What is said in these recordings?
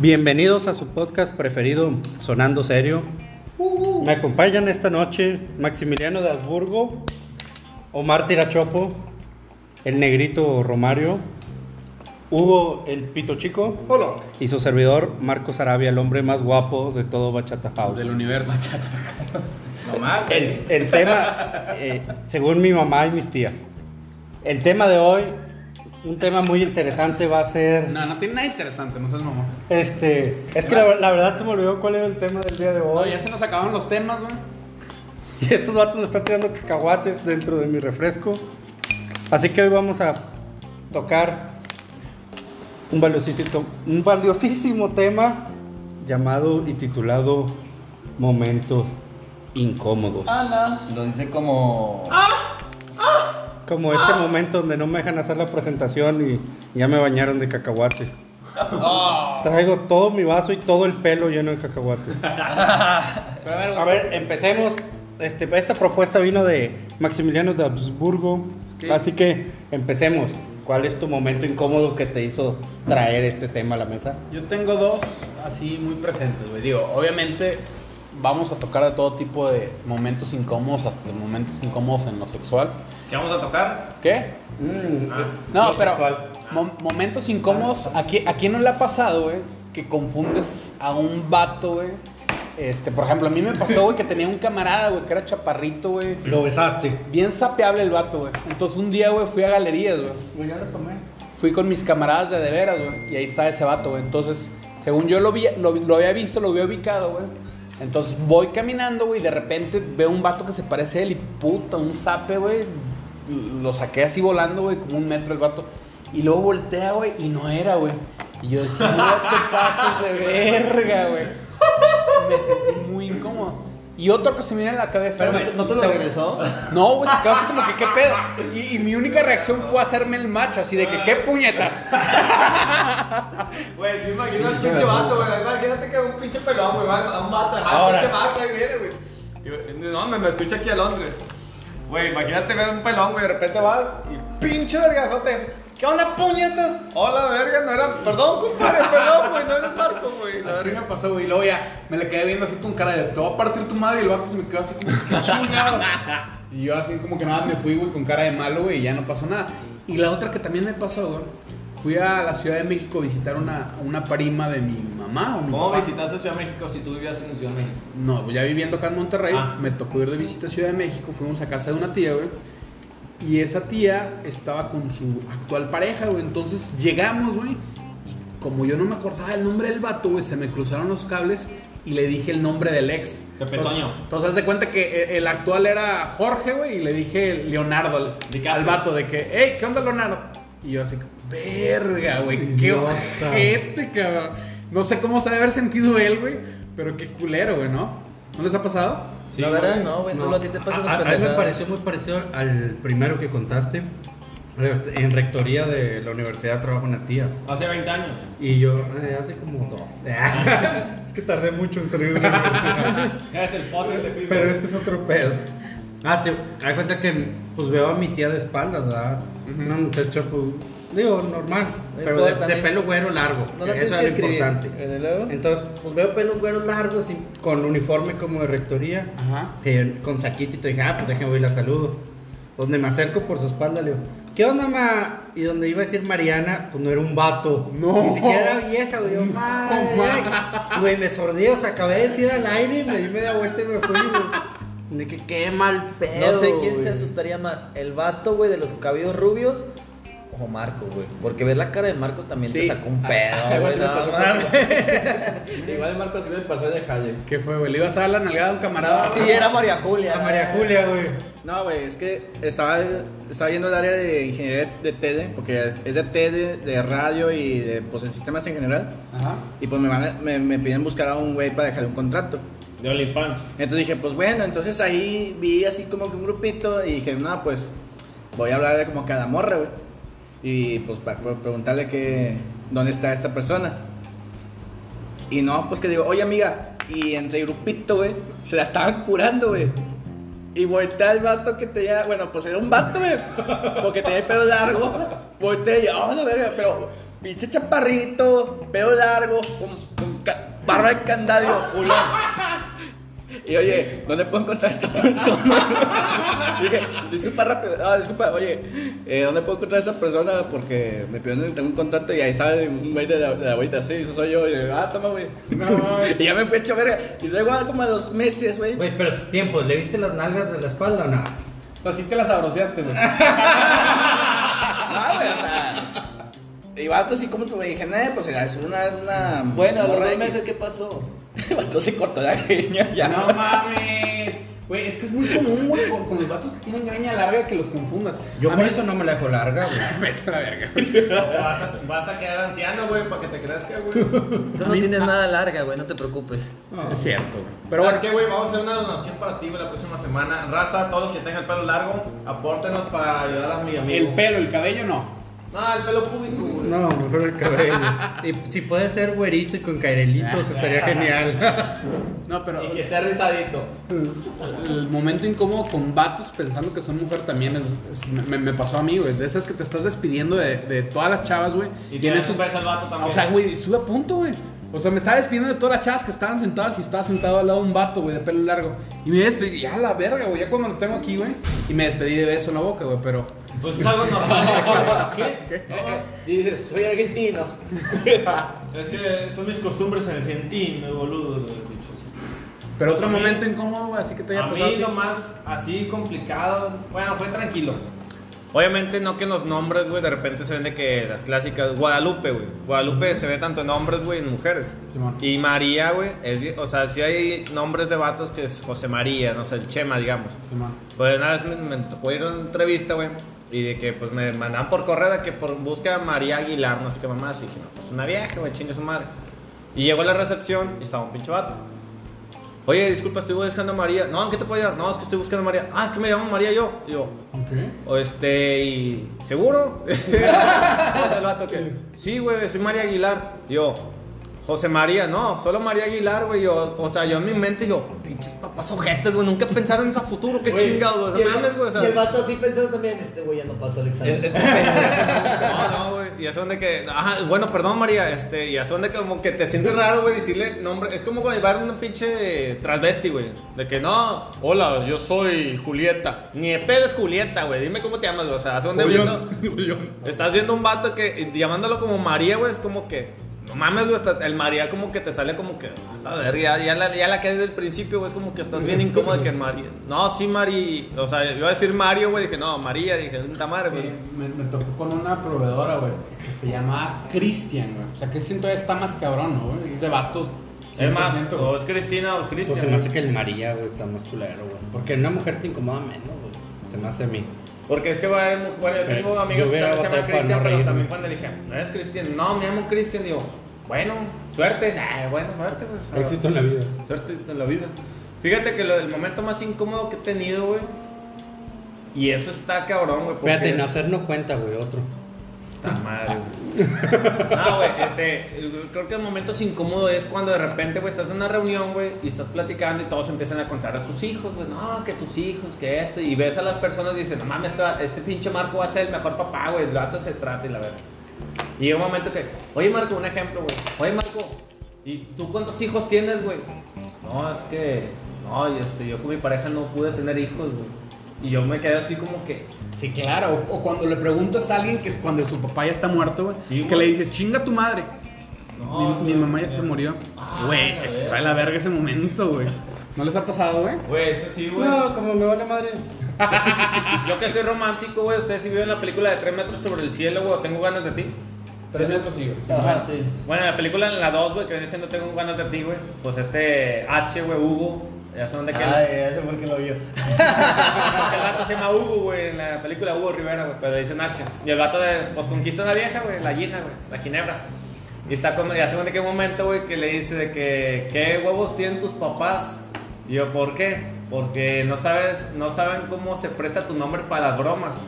Bienvenidos a su podcast preferido, Sonando Serio. Me acompañan esta noche Maximiliano de Habsburgo, Omar Tirachopo, el negrito Romario, Hugo el Pito Chico Hola. y su servidor Marcos Arabia, el hombre más guapo de todo Bachata House. Del universo. No más. El, el tema, eh, según mi mamá y mis tías, el tema de hoy, un tema muy interesante va a ser... No, no tiene nada interesante, no seas mamá. Este, es que la, la verdad se me olvidó cuál era el tema del día de No, hoy. ya se nos acabaron los temas, güey. Y estos vatos me están tirando cacahuates dentro de mi refresco. Así que hoy vamos a tocar un valiosísimo, un valiosísimo tema llamado y titulado Momentos Incómodos. Lo dice como. Como este momento donde no me dejan hacer la presentación y ya me bañaron de cacahuates. Traigo todo mi vaso y todo el pelo lleno de cacahuates. Pero a ver, A ver, empecemos. Este, esta propuesta vino de Maximiliano de Habsburgo. que- Así que empecemos. ¿Cuál es tu momento incómodo que te hizo traer este tema a la mesa? yo tengo dos así muy presentes, güey. Digo, obviamente vamos a tocar de todo tipo de momentos incómodos, hasta de momentos incómodos en lo sexual. ¿Qué vamos a tocar? ¿Qué? Mm, No, lo pero sexual. mo- momentos incómodos, ¿a quién, ¿a quién no le ha pasado, güey? Que confundes a un vato, güey. Este, por ejemplo, a mí me pasó, güey, que tenía un camarada, güey, que era chaparrito, güey. Lo besaste. Bien sapeable el vato, güey. Entonces un día, güey, fui a galerías, güey. Pues ya lo tomé. Fui con mis camaradas de de veras, güey. Y ahí está ese vato, güey. Entonces, según yo lo, vi, lo, lo había visto, lo había ubicado, güey. Entonces voy caminando, güey, y de repente veo un vato que se parece a él y puta, un zape, güey. Lo saqué así volando, güey, como un metro el vato. Y luego voltea, güey, y no era, güey. Y yo decía, no te pases de verga, güey. Me sentí muy incómodo. Y otro que se me viene a la cabeza. ¿Pero no te, no te lo regresó? No, güey, se quedó así como que qué pedo. Y, y mi única reacción fue hacerme el macho, así de que qué puñetas. Güey, sí, imagino al pinche vato, güey. Imagínate que un pinche pelón, güey. Va a un vato, pinche vato, ahí viene, güey. No, me, me escucha aquí a Londres. Güey, imagínate ver un pelón, güey. De repente vas y pinche vergazote. ¿Qué onda, puñetas? Hola, verga, no era. Perdón, compadre, perdón, güey. No eres Marco, güey. La Así verga. me pasó, güey. Y luego ya me le quedé viendo así con cara de te voy a partir tu madre. Y el vato se me quedó así como chingados. Y yo así como que nada me fui, güey, con cara de malo, güey. Y ya no pasó nada. Y la otra que también me pasó, güey. Fui a la Ciudad de México a visitar una, una prima de mi mamá o mi ¿Cómo papá. visitaste Ciudad de México si tú vivías en Ciudad de México? No, pues ya viviendo acá en Monterrey, Ah. me tocó ir de visita a Ciudad de México, fuimos a casa de una tía, güey. Y esa tía estaba con su actual pareja, güey. Entonces llegamos, güey. Y como yo no me acordaba el nombre del vato, güey, se me cruzaron los cables y le dije el nombre del ex. Pepe Entonces, entonces haz de cuenta que el, el actual era Jorge, güey, y le dije Leonardo al, al vato de que, hey, ¿qué onda, Leonardo? Y yo así, verga, güey, qué ojete, cabrón. No sé cómo se debe haber sentido él, güey, pero qué culero, güey, ¿no? ¿No les ha pasado? la verdad, no, güey. Solo a ti te pasan las a, a mí me pendejadas. pareció muy parecido al primero que contaste. En rectoría de la universidad trabaja una tía. Hace 20 años. Y yo, eh, hace como dos. es que tardé mucho en salir de la universidad. Eres el fósil de Pipo. Pero ese es otro pedo. Ah, te das cuenta que pues veo a mi tía de espaldas, ¿verdad? Una muchacha, pues, digo, normal. No pero de, importa, de no- pelo güero largo. no eso es lo escribir. importante. Entonces, pues veo pelos güeros largos y con uniforme como de rectoría. Ajá. que con saquito y te dije, ah, pues déjame y la saludo. Donde me acerco por su espalda, le digo, ¿qué onda, ma? Y donde iba a decir Mariana, pues no era un vato. No. Ni siquiera era vieja, güey. Yo, madre. Güey, me sordí, o sea, acabé de decir al aire y me di media vuelta y me fui, güey. De que qué mal pedo. No sé quién güey. se asustaría más, el vato, güey, de los cabellos rubios o Marco, güey. Porque ver la cara de Marco también te sacó un Ah, pedo, güey. no. Igual de Marco así me pasó de Jale. ¿Qué fue, güey? Le ibas a dar la nalgada a un camarada. Y era María Julia. A María Julia, güey. No, güey, es que estaba, estaba yendo al área de ingeniería de TED, porque es, es de TED, de radio y de pues, en sistemas en general. Ajá. Y pues me, van a- me, me piden buscar a un güey para dejar un contrato. De OnlyFans. Entonces dije, pues bueno, entonces ahí vi así como que un grupito y dije, no, pues voy a hablar de como cada morra, güey. Y pues para preguntarle que, dónde está esta persona. Y no, pues que digo, oye amiga, y entre grupito, güey, se la estaban curando, güey. Y voltea el vato que tenía, bueno, pues era un vato, güey, porque tenía el pelo largo. Voltea y, oh, la verga, pero pinche chaparrito, pelo largo, con barra de candadio, culón. Y oye, ¿dónde puedo encontrar a esta persona? Dije, disculpa rápido, ah, disculpa, oye, eh, ¿dónde puedo encontrar a esta persona? Porque me pidieron tengo un contrato y ahí estaba un güey de la, de la abuelita, sí, eso soy yo. Y yo, ah, toma, güey. y ya me fui hecho verga. Y luego ah, como a dos meses, güey. Güey, pero tiempo, ¿le viste las nalgas de la espalda o no? Pues sí te las abroceaste, güey. Ah, güey, o sea. Y vato así como me dije, nah, pues es una. una Bueno, los dos X". meses, ¿qué pasó? El vato se cortó la greña ya. No mames. Güey, es que es muy común, güey, con, con los vatos que tienen greña larga que los confundas. Yo A por mí- eso no me la dejo larga, güey. Vete a la verga. Vas a, vas a quedar anciano, güey, para que te crezca, güey. Tú no tienes nada larga, güey, no te preocupes. Sí, es cierto, güey. Pero Pero ¿Sabes bueno, qué, güey? Vamos a hacer una donación para ti, güey, la próxima semana. Raza, todos los que tengan el pelo largo, apórtenos para ayudar a mi amigo. el pelo, el cabello no. No, el pelo público, güey. No, mejor el cabello. Y si puede ser güerito y con cairelitos, estaría genial. No, pero Y que esté rizadito. el momento incómodo con vatos pensando que son mujer también es, es- me, me pasó a mí, güey. De esas que te estás despidiendo de, de todas las chavas, güey. Y en tienes esos- un beso al vato también. O sea, güey, estuve a punto, güey. O sea, me estaba despidiendo de todas las chavas que estaban sentadas y estaba sentado al lado de un vato, güey, de pelo largo. Y me despedí, ya la verga, güey, ya cuando lo tengo aquí, güey. Y me despedí de beso en la boca, güey, pero. Pues es algo normal. ¿Qué? Y dices, soy argentino. Es que son mis costumbres argentinas, boludo. lo he dicho así. Pero otro momento incómodo, así que te haya A pasado. a mí lo más así complicado, bueno, fue tranquilo. Obviamente no que en los nombres, güey, de repente se ven de que las clásicas, Guadalupe, güey. Guadalupe se ve tanto en hombres, güey, en mujeres. Simón. Y María, güey, es- o sea, si hay nombres de vatos que es José María, no sé, el Chema, digamos. Simón. Pues una vez me, me tocó ir a una entrevista, güey, y de que pues me mandaban por correo de que por busca a María Aguilar, no sé qué mamá, y dije, no, pues una vieja, güey, chingue su madre. Y llegó a la recepción y estaba un pinche vato. Oye, disculpa, estoy buscando a María. No, ¿en qué te puedo ayudar? No, es que estoy buscando a María. Ah, es que me llamo María yo. Y yo, Ok. o este, y. ¿Seguro? O sea, el vato que. Sí, güey, soy María Aguilar. Y yo, José María, no, solo María Aguilar, güey. Yo, o sea, yo en mi mente digo, pinches papás ojetes, güey, nunca pensaron en ese futuro, qué chingados, güey. mames, güey, o sea. Y el vato así pensando también, este güey ya no pasó el examen. Es- es- No, no, güey. Y hace donde que. Ajá, bueno, perdón, María. Este, y hace donde como que te sientes raro, güey, decirle nombre. Es como llevar una pinche transvesti, güey. De que no, hola, yo soy Julieta. Ni de pedo es Julieta, güey. Dime cómo te llamas, güey. O sea, hace donde viendo. Estás viendo un vato que llamándolo como María, güey, es como que. No mames, güey, hasta el María como que te sale como que. A ver, ya, ya, la, ya la que desde el principio, güey, es como que estás bien incómodo de que María. No, sí, Mari. O sea, yo iba a decir Mario, güey, dije, no, María, dije, puta madre, güey. Me, me tocó con una proveedora, güey, que se llama Cristian, güey. O sea, Cristian todavía está más cabrón, ¿no, güey? Es de vatos. Es más, 100%, o es Cristina o Pues se Cristian. me hace que el María, güey, está más culero, güey. Porque una mujer te incomoda menos, güey. Se me hace a mí. Porque es que va a haber, bueno, yo tengo Pero amigos que también se llaman Cristian, no pero reírme. también cuando le dije, no eres Cristian, no, me llamo Cristian, digo, bueno, suerte, nah, bueno, suerte, pues. Éxito en la vida. Suerte en la vida. Fíjate que lo del momento más incómodo que he tenido, güey. Y eso está cabrón, güey. Fíjate, no cuenta, güey, otro. Madre, güey. No, güey, este, creo que el momento incómodo es cuando de repente, güey, estás en una reunión, güey, y estás platicando y todos empiezan a contar a sus hijos, güey, no, que tus hijos, que esto, y ves a las personas y dices, no mames, este, este pinche Marco va a ser el mejor papá, güey, el gato se trata y la verdad. Y llega un momento que, oye Marco, un ejemplo, güey, oye Marco, ¿y tú cuántos hijos tienes, güey? No, es que, no, y este, yo con mi pareja no pude tener hijos, güey. Y yo me quedé así como que, Sí, claro. O, o cuando le preguntas a alguien que cuando su papá ya está muerto, güey, Sí, que le dices, chinga tu madre. no, mi, sí, mi mamá ya se murió. Ah, Güey, la está de la verga ese momento, güey. ¿No les ha pasado, güey? Güey, ese sí, güey. No, como me vale madre. Yo que soy romántico, güey. Ustedes sí vieron la película de 3 metros sobre el cielo, güey. o Tengo ganas de ti. Tres metros sí, güey. Ajá, sí. Bueno, en la película, en la 2, güey, que viene siendo Tengo ganas de ti, güey. Pues este H, güey, Hugo. Ya sé dónde queda. Ay, ya sé por qué lo vio. El vato se llama Hugo, güey, en la película Hugo Rivera, güey, pero le dicen H. Y el vato de, pues conquista a una vieja, güey, la Gina, güey, la Ginebra. Y está como, ya sé de qué momento, güey, que le dice de que, ¿qué huevos tienen tus papás? Y yo, ¿por qué? Porque no sabes, no saben cómo se presta tu nombre para las bromas.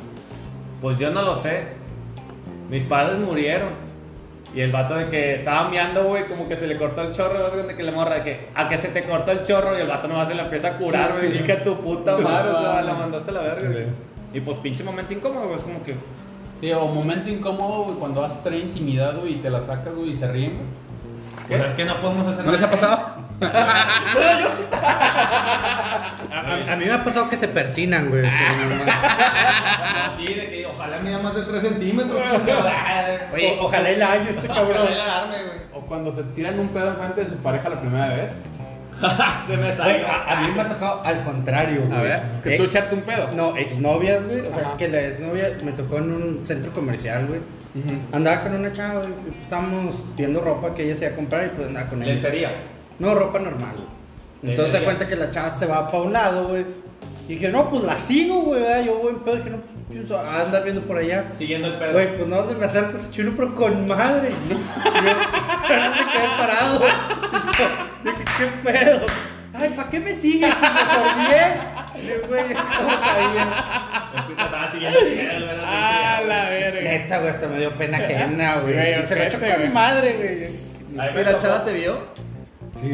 Pues yo no lo sé. Mis padres murieron. Y el vato de que estaba meando, güey, como que se le cortó el chorro, de que le morra, de que a que se te cortó el chorro y el vato nomás se le empieza a curar, güey, y que tu puta madre, o sea, la mandaste a la verga, güey. Y pues pinche momento incómodo, güey, es como que, Sí, o momento incómodo, güey, cuando vas a tener intimidad, güey, y te la sacas, güey, y se ríen, güey. Pues es que no podemos hacer ¿No les ha pasado? A, a- a mí me ha pasado que se persinan, güey. Sí, de que ojalá mida más de 3 centímetros. Oye, ojalá y la haya este cabrón. Ojalá la arme, güey. O cuando se tiran un pedo enfrente de su pareja la primera vez. Se me sale. a, a mí me ha tocado al contrario, güey. A ver, que tú echarte un pedo. No, exnovias, güey. O sea, Ajá. que la exnovia me tocó en un centro comercial, güey. Andaba con una chava, güey. y Estábamos viendo ropa que ella se iba a comprar y pues andaba con ella. Lencería. No, ropa normal. Entonces se cuenta que la chava se va para un lado, güey. Y dije, no, pues la sigo, güey. Yo voy en pedo. Dije, no, pues pienso a andar viendo por allá. Siguiendo el pedo. Güey, pues no, donde me acerco ese chulo, pero con madre. Yo, pero no se quedé parado. Dije, ¿qué pedo? Ay, ¿para qué me sigues? Si me yo, güey, ¿cómo sabía? Es que te estaba siguiendo el pedo, ¿verdad? Ah, la verga. Neta, güey, hasta me dio pena ajena, güey. Y se lo echó ojete, con güey. madre, güey. Ahí me ¿Y la chava te vio? Sí,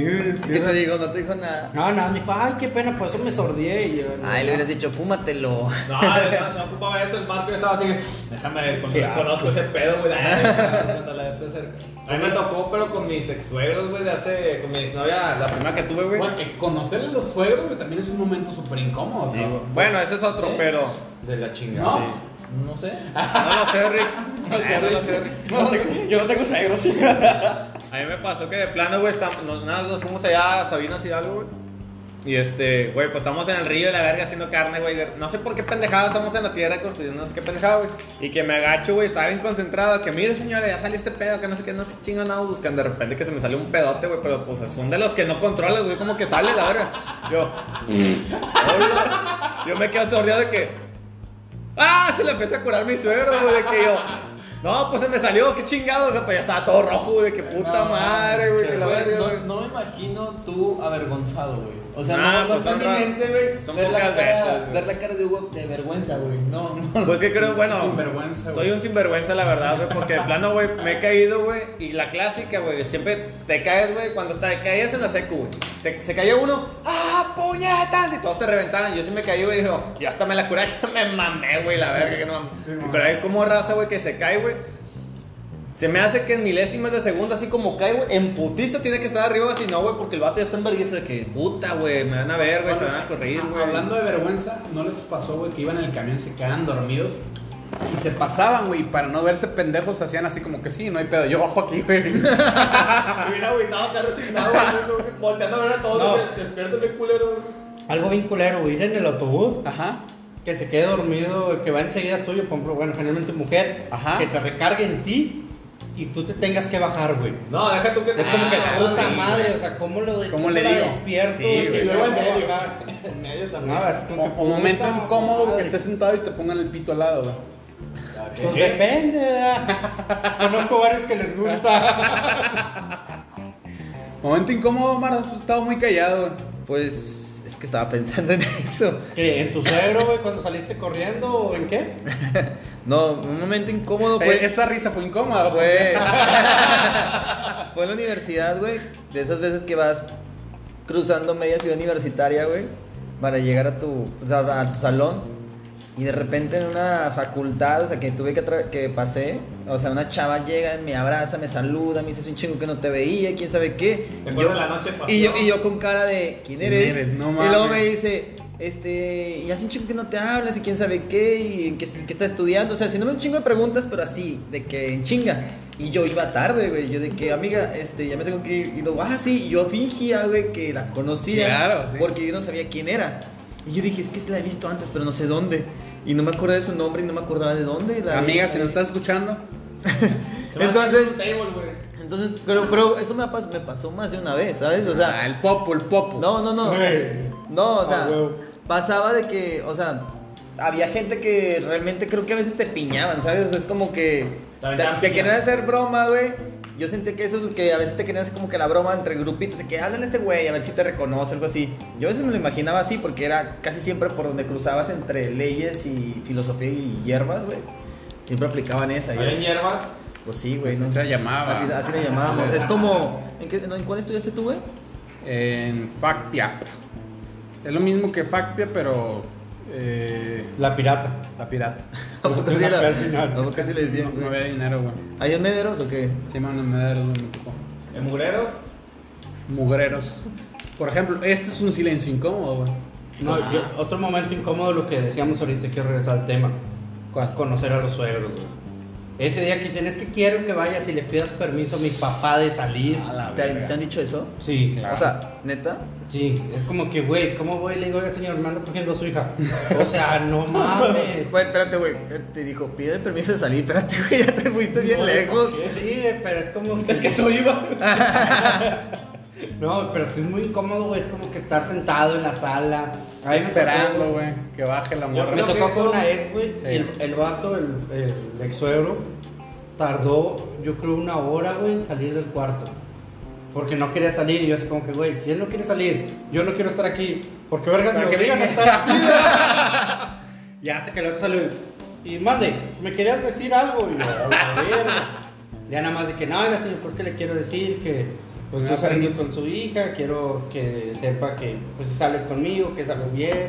sí. ¿Qué te digo? No te dijo nada. No, no, me dijo, ay, qué pena, por eso me sordié. Y yo, Ay, le hubieras dicho, fúmatelo. No, no, no ocupaba eso, el Marco estaba así. Déjame, con- conozco ese pedo, güey. Este. A mí me tocó, pero con mis ex suegros, güey, de hace. Con mi exnovia, la primera que tuve, güey. Bueno, que conocer a los suegros güey, también es un momento súper incómodo. Sí, ¿no? güey. Bueno, ese es otro, pero. De la chingada. ¿No? No sé. No lo sé, Rick. No sé, no lo sé, Rick. Yo no tengo suegros. A mí me pasó que de plano, güey, nos, nos fuimos allá a Sabinas Hidalgo, güey. Y este, güey, pues estamos en el río de la verga haciendo carne, güey. No sé por qué pendejada estamos en la tierra construyendo, no sé qué pendejada, güey. Y que me agacho, güey, estaba bien concentrado. Que mire, señora, ya salió este pedo, que no sé qué, no sé chingo nada buscando. De repente que se me salió un pedote, güey, pero pues son de los que no controlas, güey, como que sale la verga. Yo, yo me quedo sordido de que, ah, se le empecé a curar mi suegro, güey, de que yo. No, pues se me salió, qué chingado, o sea, pues ya estaba todo rojo, de que puta madre, güey, que la tú avergonzado, güey. O sea, no, no pues mi mente, güey. son ver la pocas cara- veces. Ver la cara de Hugo de vergüenza, güey. No, no. Pues que creo, bueno, Sinvergüenza, güey. soy un sinvergüenza, la verdad, güey, porque de plano, güey, me he caído, güey, y la clásica, güey, siempre te caes, güey, cuando te caías en la secu, güey, se caía uno, ¡ah, puñetas! Y todos te reventaban, yo sí me caí, güey, y digo, yo hasta me la curé, que me mamé, güey, la verga, que no mames. Pero hay como raza, güey, que se cae, güey, se me hace que en milésimas de segundo, así como cae, güey, en putiza tiene que estar arriba, si no, güey, porque el vato ya está en vergüenza de que, puta, güey, me van a ver, güey, se van a correr, güey. Hablando de vergüenza, ¿no les pasó, güey, que iban en el camión y se quedaban dormidos? Y se pasaban, güey, para no verse pendejos, hacían así como que sí, no hay pedo, yo bajo aquí, güey. Hubiera agüitado acá resignado, güey, volteando a ver a todos, No. güey, despiértame, culero, güey. Algo bien culero, güey, ir en el autobús, Ajá. que se quede dormido, que va enseguida tuyo, por ejemplo, bueno, generalmente mujer, Ajá. que se recargue en ti y tú te tengas que bajar, güey. No, deja tú que Es como que Ah, puta sí, madre, o sea, ¿cómo lo de, ¿Cómo le la digo? despierto? Sí, güey, que Y luego en medio. bajar? En medio también. No, es como O, que o momento puta incómodo que madre. estés sentado y te pongan el pito al lado, güey. Pues depende, ¿verdad? Conozco varios que les gusta. Momento incómodo, Mar, has estado muy callado, güey. Pues es que estaba pensando en eso. ¿Qué? ¿En tu suegro, güey, cuando saliste corriendo o en qué? No, un momento incómodo Eh, fue. esa risa fue incómoda, güey. Fue. fue en la universidad, güey. De esas veces que vas cruzando media ciudad universitaria, güey. Para llegar a tu, o sea, a tu salón. Y de repente en una facultad, o sea, que tuve que, que pasé, o sea, una chava llega, me abraza, me saluda, me dice, es un chingo que no te veía, quién sabe qué. ¿Te Y acuerdas yo- de la noche de y yo, y yo con cara de, ¿quién ¿Quién eres? eres? No y luego me dice, este, y hace un chingo que no te hablas, y quién sabe qué, y en qué, en qué estás estudiando. O sea, si no un chingo de preguntas, pero así, de que en chinga. Y yo iba tarde, güey. Yo de que, amiga, este, ya me tengo que ir. Y luego, ah, sí. Y yo fingía, güey, que la conocía. Claro, sí. Porque yo no sabía quién era. Y yo dije, es que la he visto antes, pero no sé dónde. Y no me acordé de su nombre y no me acordaba de dónde. La Amiga, si nos estás escuchando, Entonces-. Entonces, pero, pero eso me, me pasó más de una vez, ¿sabes? O sea, ah, el popo, el popo. no, no, no. No, o sea, Ah, huevo. pasaba de que, o sea, había gente que realmente creo que a veces te piñaban, ¿sabes? O sea, es como que Te te, querían hacer broma, güey. Yo sentí que eso es lo que a veces te querían hacer como que la broma entre grupitos, de que hablan a este güey, a ver si te reconoce, algo así. Yo a veces me lo imaginaba así porque era casi siempre por donde cruzabas entre leyes y filosofía y hierbas, güey. Siempre aplicaban esa. y- Ahí en hierbas. Pues sí, güey. Pues ¿no? se llamaba. Así, así le llamábamos. Es como. ¿En, qué, no, ¿en cuál estudiaste tú, güey? En Facpia. Es lo mismo que Facpia, pero. Eh, La pirata. la pirata. ¿A poco final. a casi le No, decían? no había dinero, güey. ¿Hay en Mederos o qué? Sí, mano, me da me tocó. ¿En mugreros? Mugreros. Por ejemplo, este es un silencio incómodo, güey. No, yo- otro momento incómodo, lo que decíamos ahorita, quiero regresar al tema. ¿Cuál? Conocer a los suegros, güey. Ese día que dicen, es que quiero que vayas y le pidas permiso a mi papá de salir. ¿Te, han dicho eso? Sí, Claro. O sea, neta. sí. Es como que, güey, ¿cómo voy? Le digo, oiga, señor, me anda cogiendo a su hija. O sea, no mames. Güey, espérate, güey. Te dijo, pide el permiso de salir. Espérate, güey, ya te fuiste bien lejos. Sí, pero es como Es que eso iba. No, pero sí es muy incómodo, güey. Es como que estar sentado en la sala. Ahí Esperando, güey, que baje la morra. Me tocó con una ex, güey. El, el vato, el, el ex suegro, tardó, yo creo, una hora, güey, en salir del cuarto. Porque no quería salir. Y yo, así como que, güey, si él no quiere salir, yo no quiero estar aquí. Porque vergas me obligan a estar aquí. y hasta que el otro salió. Y mande, ¿me querías decir algo? Y yo, "A verga". Ya nada más de que, no, señor, pues que le quiero decir que pues, Me estoy da saliendo con su hija, quiero que sepa que pues si sales conmigo, que es algo bien,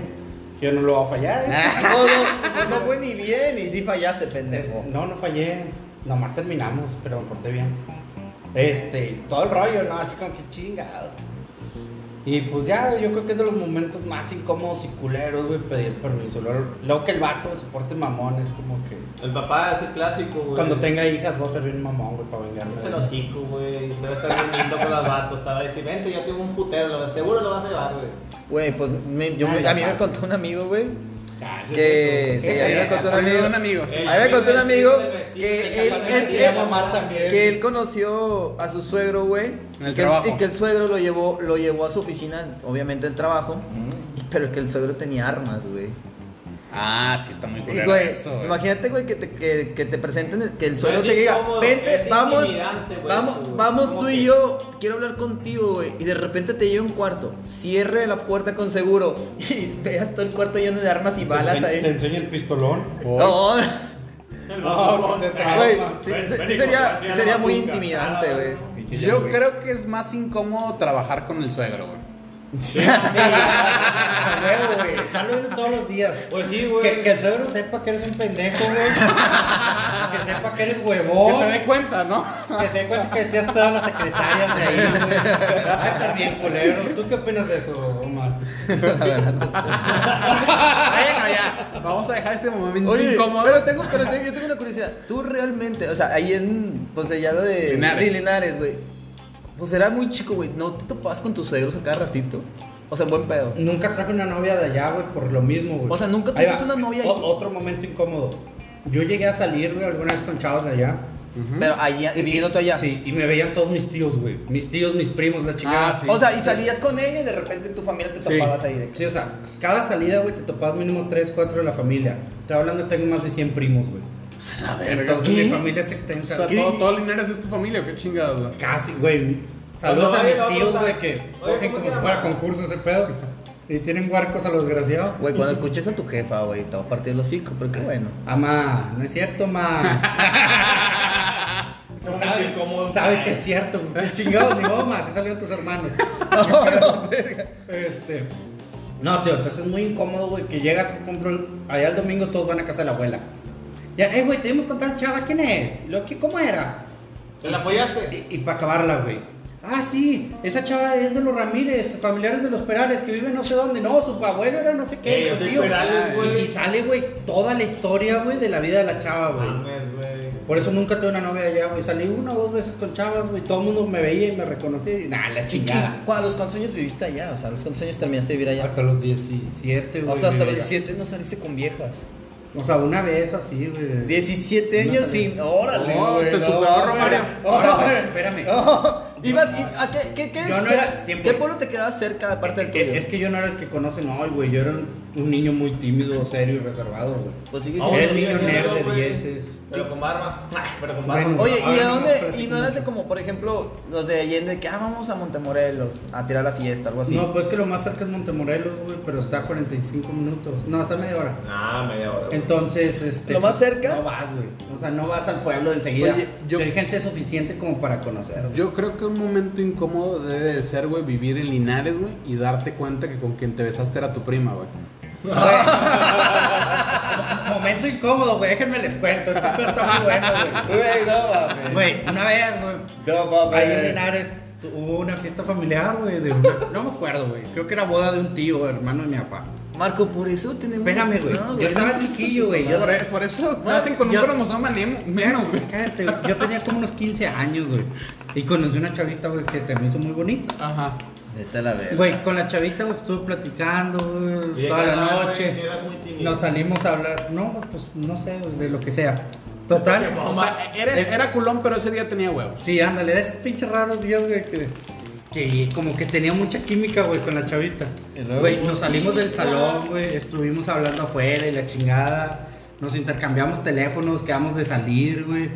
que yo no lo voy a fallar. ¿eh? No, no, no fue ni bien. Y sí fallaste, pendejo. No, no fallé, nomás terminamos, pero me porté bien. Este, todo el rollo, ¿no? Así como que chingado. Y pues ya, yo creo que es de los momentos más incómodos y culeros, güey, pedir permiso. Luego, luego que el vato se porte mamón, es como que... El papá es el clásico, güey. Cuando tenga hijas, voy a ser bien mamón, güey, para vengarme. Es el hocico, güey. Usted va a estar viendo con las vatos. Estaba diciendo, vente, yo tengo un putero. Seguro lo vas a llevar, güey. Güey, pues me- yo, me- ya a mí me contó un amigo, güey. Que. sí, a mí me contó un Amigo A mí me contó un amigo que él, que conoció a su suegro, güey. Y que trabajo. y que el suegro lo llevó, lo llevó a su oficina, obviamente el trabajo. Pero que el suegro tenía armas, güey. Ah, sí, está muy Y, culero güey, eso, güey. imagínate, güey, que te, que, que te presenten, el- que el suegro es te diga, vente, vamos, vamos, eso, güey. vamos tú y yo, quiero hablar contigo, güey. Y de repente te lleva un cuarto, cierre la puerta con seguro y veas todo el cuarto lleno de armas y balas Te, te ahí. enseña el pistolón. No, No, güey, sí, Ven, sí, ven, sí hijo, sería, sería muy intimidante, Ah, güey. Yo creo que es más incómodo trabajar con el suegro, güey. Sí, huevo, güey. Estarlo viendo todos los días. Pues sí, güey. Que, que el suegro sepa que eres un pendejo, güey. Que sepa que eres huevón. Que se dé cuenta, ¿no? Que se dé cuenta que te has pegado a las secretarias de ahí, güey. Va a estar bien, culero. ¿Tú qué opinas de eso, Omar? Bueno, ya. Vamos a dejar este momento Oye, incómodo. pero tengo, pero tengo- yo tengo una curiosidad. Tú realmente, o sea, ahí en, pues lo de Linares. de Linares, güey. Pues era muy chico, güey. ¿No te topabas con tus suegros a cada ratito? O sea, en buen pedo. Nunca traje una novia de allá, güey, por lo mismo, güey. O sea, ¿nunca tuviste una novia ahí? O- otro momento incómodo. Yo llegué a salir, güey, alguna vez con chavos de allá. Pero allá, viviendo tú allá. Sí, y me veían todos mis tíos, güey. Mis tíos, mis primos, la chingada. Ah, sí. O sea, y salías con ella y de repente en tu familia te topabas ahí. De... Sí, o sea, cada salida, güey, te topabas mínimo 3, 4 de la familia. Estoy hablando, tengo más de 100 primos, güey. Entonces ¿Qué? mi familia es O extensa. sea, güey. todo, todo Linares es tu familia, qué chingados, güey. Casi, güey. Saludos a mis tíos, güey, que "Oye, cogen ¿cómo como si fuera llamas?" concurso ese pedo. Y tienen huarcos a los desgraciados. Güey, cuando escuches a tu jefa, güey, te va a partir el hocico, pero qué bueno. Ama, no es cierto, ma. No, sabe, ¿cómo sabe que es cierto, qué chingados, ni vos, ma, así salieron tus hermanos. Este. No, tío, entonces es muy incómodo, güey, que llegas, por ejemplo, allá el domingo todos van a casa de la abuela. Ya, eh, güey, te vimos con tal chava, ¿quién es? Lo que, ¿Cómo era? ¿Te la apoyaste? Y, para acabarla, güey. Ah, sí, esa chava es de los Ramírez, familiares de los Perales, que viven no sé dónde. No, su abuelo era no sé qué, Eh, su tío. Perales, güey. Y, y sale, güey, toda la historia, güey, de la vida de la chava, güey. Mames, güey. Por eso nunca tuve una novia allá, güey. Salí una o dos veces con chavas, güey. Todo el mundo me veía y me reconocía. Y nada, la ¿Y chingada. qué- ¿A los cuántos años viviste allá? O sea, ¿a los cuántos años terminaste de vivir allá? Hasta los 17, güey. o sea, hasta los viví allá. 17 no saliste con viejas. O sea, una vez así, güey. 17 No años sin. Órale, Oh, güey. te no superó. Romario. Espérame. Oh, ibas- y- ¿a qué, qué, qué, Yo no era- tiempo. ¿Qué pueblo te quedaba cerca aparte del tuyo? Es que yo no era el que conoce, no, güey. Yo era un, un niño muy tímido, serio y reservado, güey. Pues sigue Ah, siendo- Era el sí, niño nerd de. Pero con barba. Ay, pero con barba. Bueno. Oye, ¿y de dónde? ¿Y no eras de como, por ejemplo, los de Allende que, ah, vamos a Montemorelos a tirar la fiesta, algo así? No, pues que lo más cerca es Montemorelos, güey, pero está a 45 minutos. No, está a media hora. Ah, media hora. güey. Entonces, este. ¿Lo más cerca? No vas, güey. O sea, no vas al pueblo de enseguida. Oye, yo- O sea, hay gente suficiente como para conocer. güey. Yo creo que un momento incómodo debe de ser, güey, vivir en Linares, güey, y darte cuenta que con quien te besaste era tu prima, güey. Momento incómodo, güey. Déjenme les cuento. Este pedo está muy bueno, güey. Güey, no mames. Güey, una vez, güey. No mames. Ahí en Linares. hubo una fiesta familiar, güey, de no me acuerdo, güey. Creo que era boda de un tío, hermano de mi papá. Marco, por eso tenemos. Espérame, güey. No, yo estaba chiquillo, güey. Yo, Por, por eso nacen con un cromosoma menos, güey. Cállate, güey. Yo tenía como unos 15 años, güey. Y conocí una chavita, güey, que se me hizo muy bonita. Ajá. Vete a la verga. Güey, con la chavita, güey, estuve platicando, güey, toda la noche. Nos salimos a hablar. No, pues no sé, güey, de lo que sea. Total. O sea, era, Eh, era culón, pero ese día tenía huevos. Sí, ándale, de esos pinches raros días, güey, que, que como que tenía mucha química, güey, con la chavita. Y luego, Güey, nos salimos del salón, güey, estuvimos hablando afuera y la chingada. Nos intercambiamos teléfonos, quedamos de salir, güey.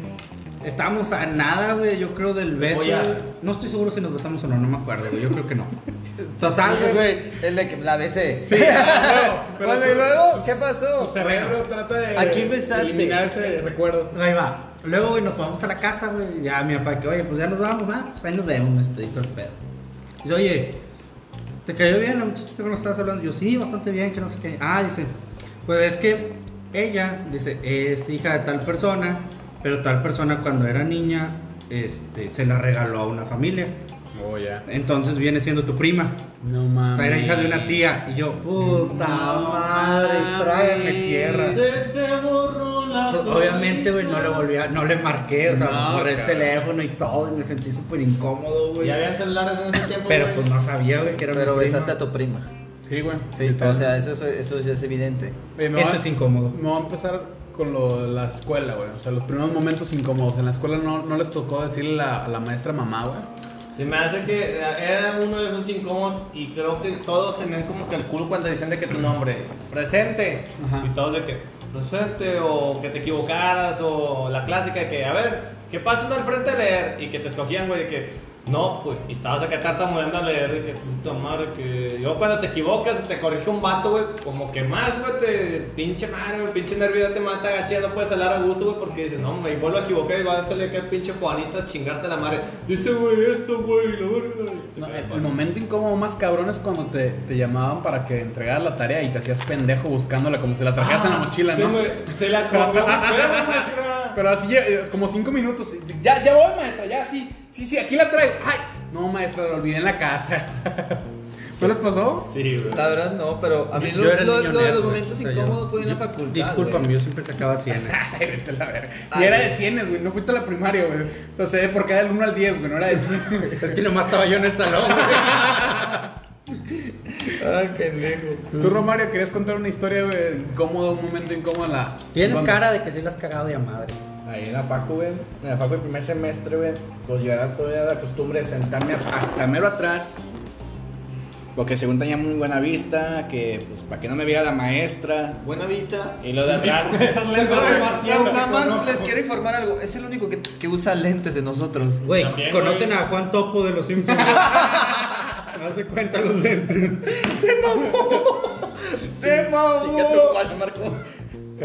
Estábamos a nada, güey, yo creo del beso. Oye. No estoy seguro si nos besamos o no, no me acuerdo, güey, yo creo que no. Total, Sí, güey. el de que la besé. Sí, pero Bueno, y luego, su- ¿qué pasó? Su cerebro trata de ¿A quién besaste? eliminar ese recuerdo. Ahí va. Luego, güey, nos vamos a la casa, güey. Ya mi papá, que, oye, pues ya nos vamos, ¿no? Pues ahí nos vemos, me despedito el pedo. Dice, oye, ¿te cayó bien la muchachita que estabas hablando? Yo, sí, bastante bien, que no sé qué. Ah, dice, pues es que ella, dice, es hija de tal persona, pero tal persona cuando era niña, este, se la regaló a una familia. Oh, ya. Entonces viene siendo tu prima. No O mames. sea, era hija de una tía. Y yo, puta madre, trágame tierra. Se te borró la Pues, obviamente, güey, no le volví a, no le marqué, o sea, No, borré el teléfono y todo, y me sentí súper incómodo, güey. Ya habían celulares en ese tiempo. Pero güey. pues no sabía, güey, que era Pero mi prima. besaste a tu prima. Sí, güey. Sí, o sea, eso, eso, eso ya es evidente. Eh, Eso va- es incómodo. Me voy a empezar con lo la escuela, güey. O sea, los primeros momentos incómodos. En la escuela no, no les tocó decirle a la, a la maestra mamá, güey. Se me hace que era uno de esos incómodos y creo que todos tenían como que el culo cuando dicen de que tu nombre, presente, Ajá. y todos de que, presente, o que te equivocaras, o la clásica de que, a ver, ¿qué pasa uno al frente de leer? Y que te escogían, güey, de que, no, pues, y estabas acá tartamudeando a leer, de que, puta madre, que yo cuando te equivocas y te corrige un vato, güey, como que más, güey, te, pinche madre, güey, pinche nervio te mata gaché, no puedes hablar a gusto, güey, porque dices, no, me vuelvo a equivocar y va a salir acá pinche Juanita a chingarte la madre. Dice, güey, esto, güey, la verga. No, el, momento incómodo más cabrón es cuando te, te llamaban para que entregaras la tarea y te hacías pendejo buscándola como si la trajeras en la mochila, Sí, ¿no? güey, se la maestra. Pero así, eh, como cinco minutos. Ya, ya voy, maestra, ya, sí. Sí, sí, aquí la traigo. Ay, no, maestra, la olvidé en la casa. ¿No les pasó? Sí, güey. La verdad no, pero a mí Yo lo, el lo- lo de los momentos O sea, yo- incómodos fue en la yo- facultad. Discúlpame, güey. yo siempre sacaba 100. Ay, vete a la verga. Y Ay, era de cienes, güey. No fuiste a la primaria, güey. O sea, porque era del 1 al 10, güey. No era de 100, güey. Es que nomás estaba yo en el salón, güey. Ay, pendejo. Tú, Romario, querías contar una historia, güey, incómoda, un momento incómodo en la. Tienes cara de que sí la has cagado de a madre. Ahí en la Facu, güey. En la Facu el primer semestre, güey. Pues yo era todavía la costumbre de sentarme hasta mero atrás. Porque según tenía muy buena vista, que pues para que no me viera la maestra. Buena vista. Y lo de atrás. Nada más les quiero informar algo. Es el único que, que usa lentes de nosotros. Güey, ¿conocen güey. a Juan Topo de los Simpsons? No se cuenta los lentes. ¡Se mamó! Chica tu cual, Marco.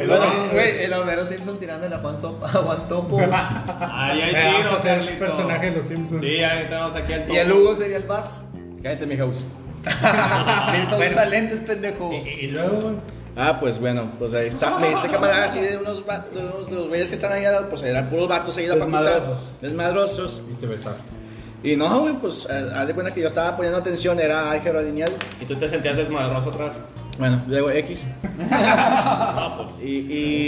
El, güey, el Homero Simpson tirándole a Juan, Sopa, a Juan Topo. Ahí hay Eh, vamos a tiros, Carlito. personaje de los Simpsons. Sí, ahí tenemos aquí al y el Hugo sería el bar. Cállate, mi house. Milton usa lentes, pendejo. Y, y luego, güey, Ah, pues bueno, pues ahí está. Me hice camarada así de unos, va- de unos de los güeyes que están ahí, pues eran puros vatos ahí de la facultad. Desmadrosos. Desmadrosos. y te besaste. Y no, güey, pues eh, haz de cuenta que yo estaba poniendo atención, era álgebra lineal. Y tú te sentías desmadroso atrás. Bueno, luego X. Y,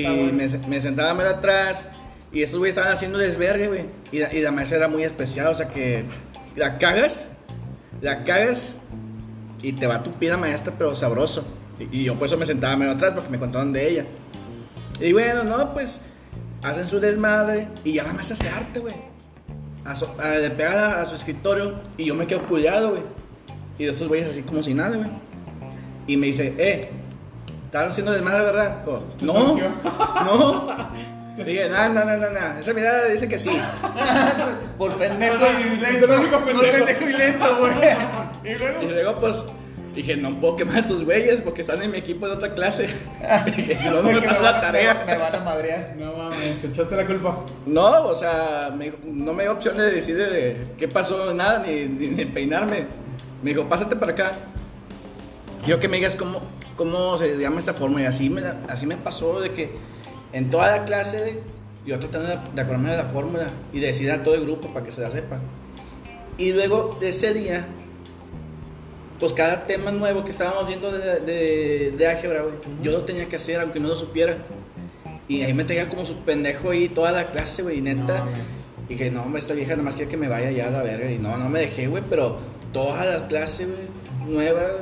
y me, me sentaba mero atrás. Y estos güeyes estaban haciendo desvergue, güey. Y, la- y la maestra era muy especial, o sea que la cagas, la cagas y te va tu pida maestra, pero sabroso. Y, y yo por eso me sentaba mero atrás porque me contaron de ella. Y bueno, no, pues hacen su desmadre y ya la maestra se arte, güey. A- le pega a, a su escritorio y yo me quedo cuidado, güey. Y de estos güeyes así como si nada, güey. Y me dice, eh, ¿estás haciendo desmadre, verdad? No, no. Le dije, no, no, no, no, no. Esa mirada dice que sí. Por pendejo y único Por pendejo. y lento, güey. Y luego, pues, dije, no puedo quemar a estos güeyes porque están en mi equipo de otra clase. Dije, si no, no me van- la tarea. Me, me van a madrear. No mames, te echaste la culpa. No, o sea, me dijo- no me dio opción de decir de qué pasó, nada, ni, ni, ni peinarme. Me dijo, pásate para acá. Quiero que me digas cómo, cómo se llama esta forma. Y así me, así me pasó de que en toda la clase, yo tratando de, acordarme de la fórmula y de decir a todo el grupo para que se la sepa. Y luego de ese día, pues cada tema nuevo que estábamos viendo de, de, de álgebra, güey, yo lo tenía que hacer aunque no lo supiera. Y ahí me tenía como su pendejo ahí toda la clase, güey, y neta. dije, no, esta vieja nada más quiere que me vaya ya a la verga. Y no, no me dejé, güey, pero todas las clases, güey, nuevas.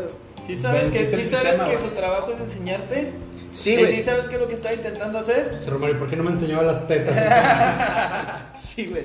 ¿Sí sabes, que, Venciste sí sabes sistema, que su trabajo es enseñarte? Sí, ¿Y güey. ¿Sí sabes qué es lo que está intentando hacer? Dice Romario, ¿por qué no me enseñaba las tetas? Sí, güey.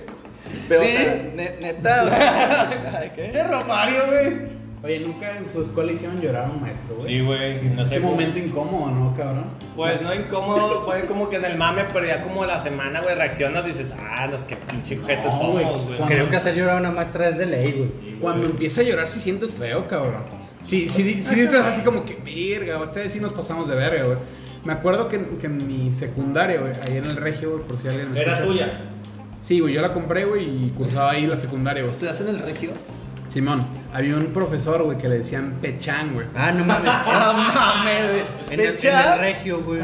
Pero, ¿Sí? o sea, ne- neta, güey. ¿Qué? Che, Romario, güey. Oye, nunca en su escuela hicieron llorar a un maestro, güey. Sí, güey. No sé Qué momento incómodo, ¿no, cabrón? Pues no incómodo, fue como que en el mame, pero ya como la semana, güey, reaccionas, dices, ah, los que pinche ojetes No, güey. somos, güey. Cuando- Creo que hacer llorar a una maestra es de ley, güey. Cuando empieza a llorar, sí sientes feo, cabrón. Sí, sí, sí dices así como que, verga, ustedes sí nos pasamos de verga, güey. Me acuerdo que, que en mi secundaria, güey, ahí en el regio, güey, por si alguien me Era escucha. tuya. Sí, güey, yo la compré, güey, y cursaba ahí la secundaria, güey. ¿Estudias en el regio? Simón, había un profesor, güey, que le decían Pechán, güey. Ah, no mames. No mames, güey. En el, en el regio, güey.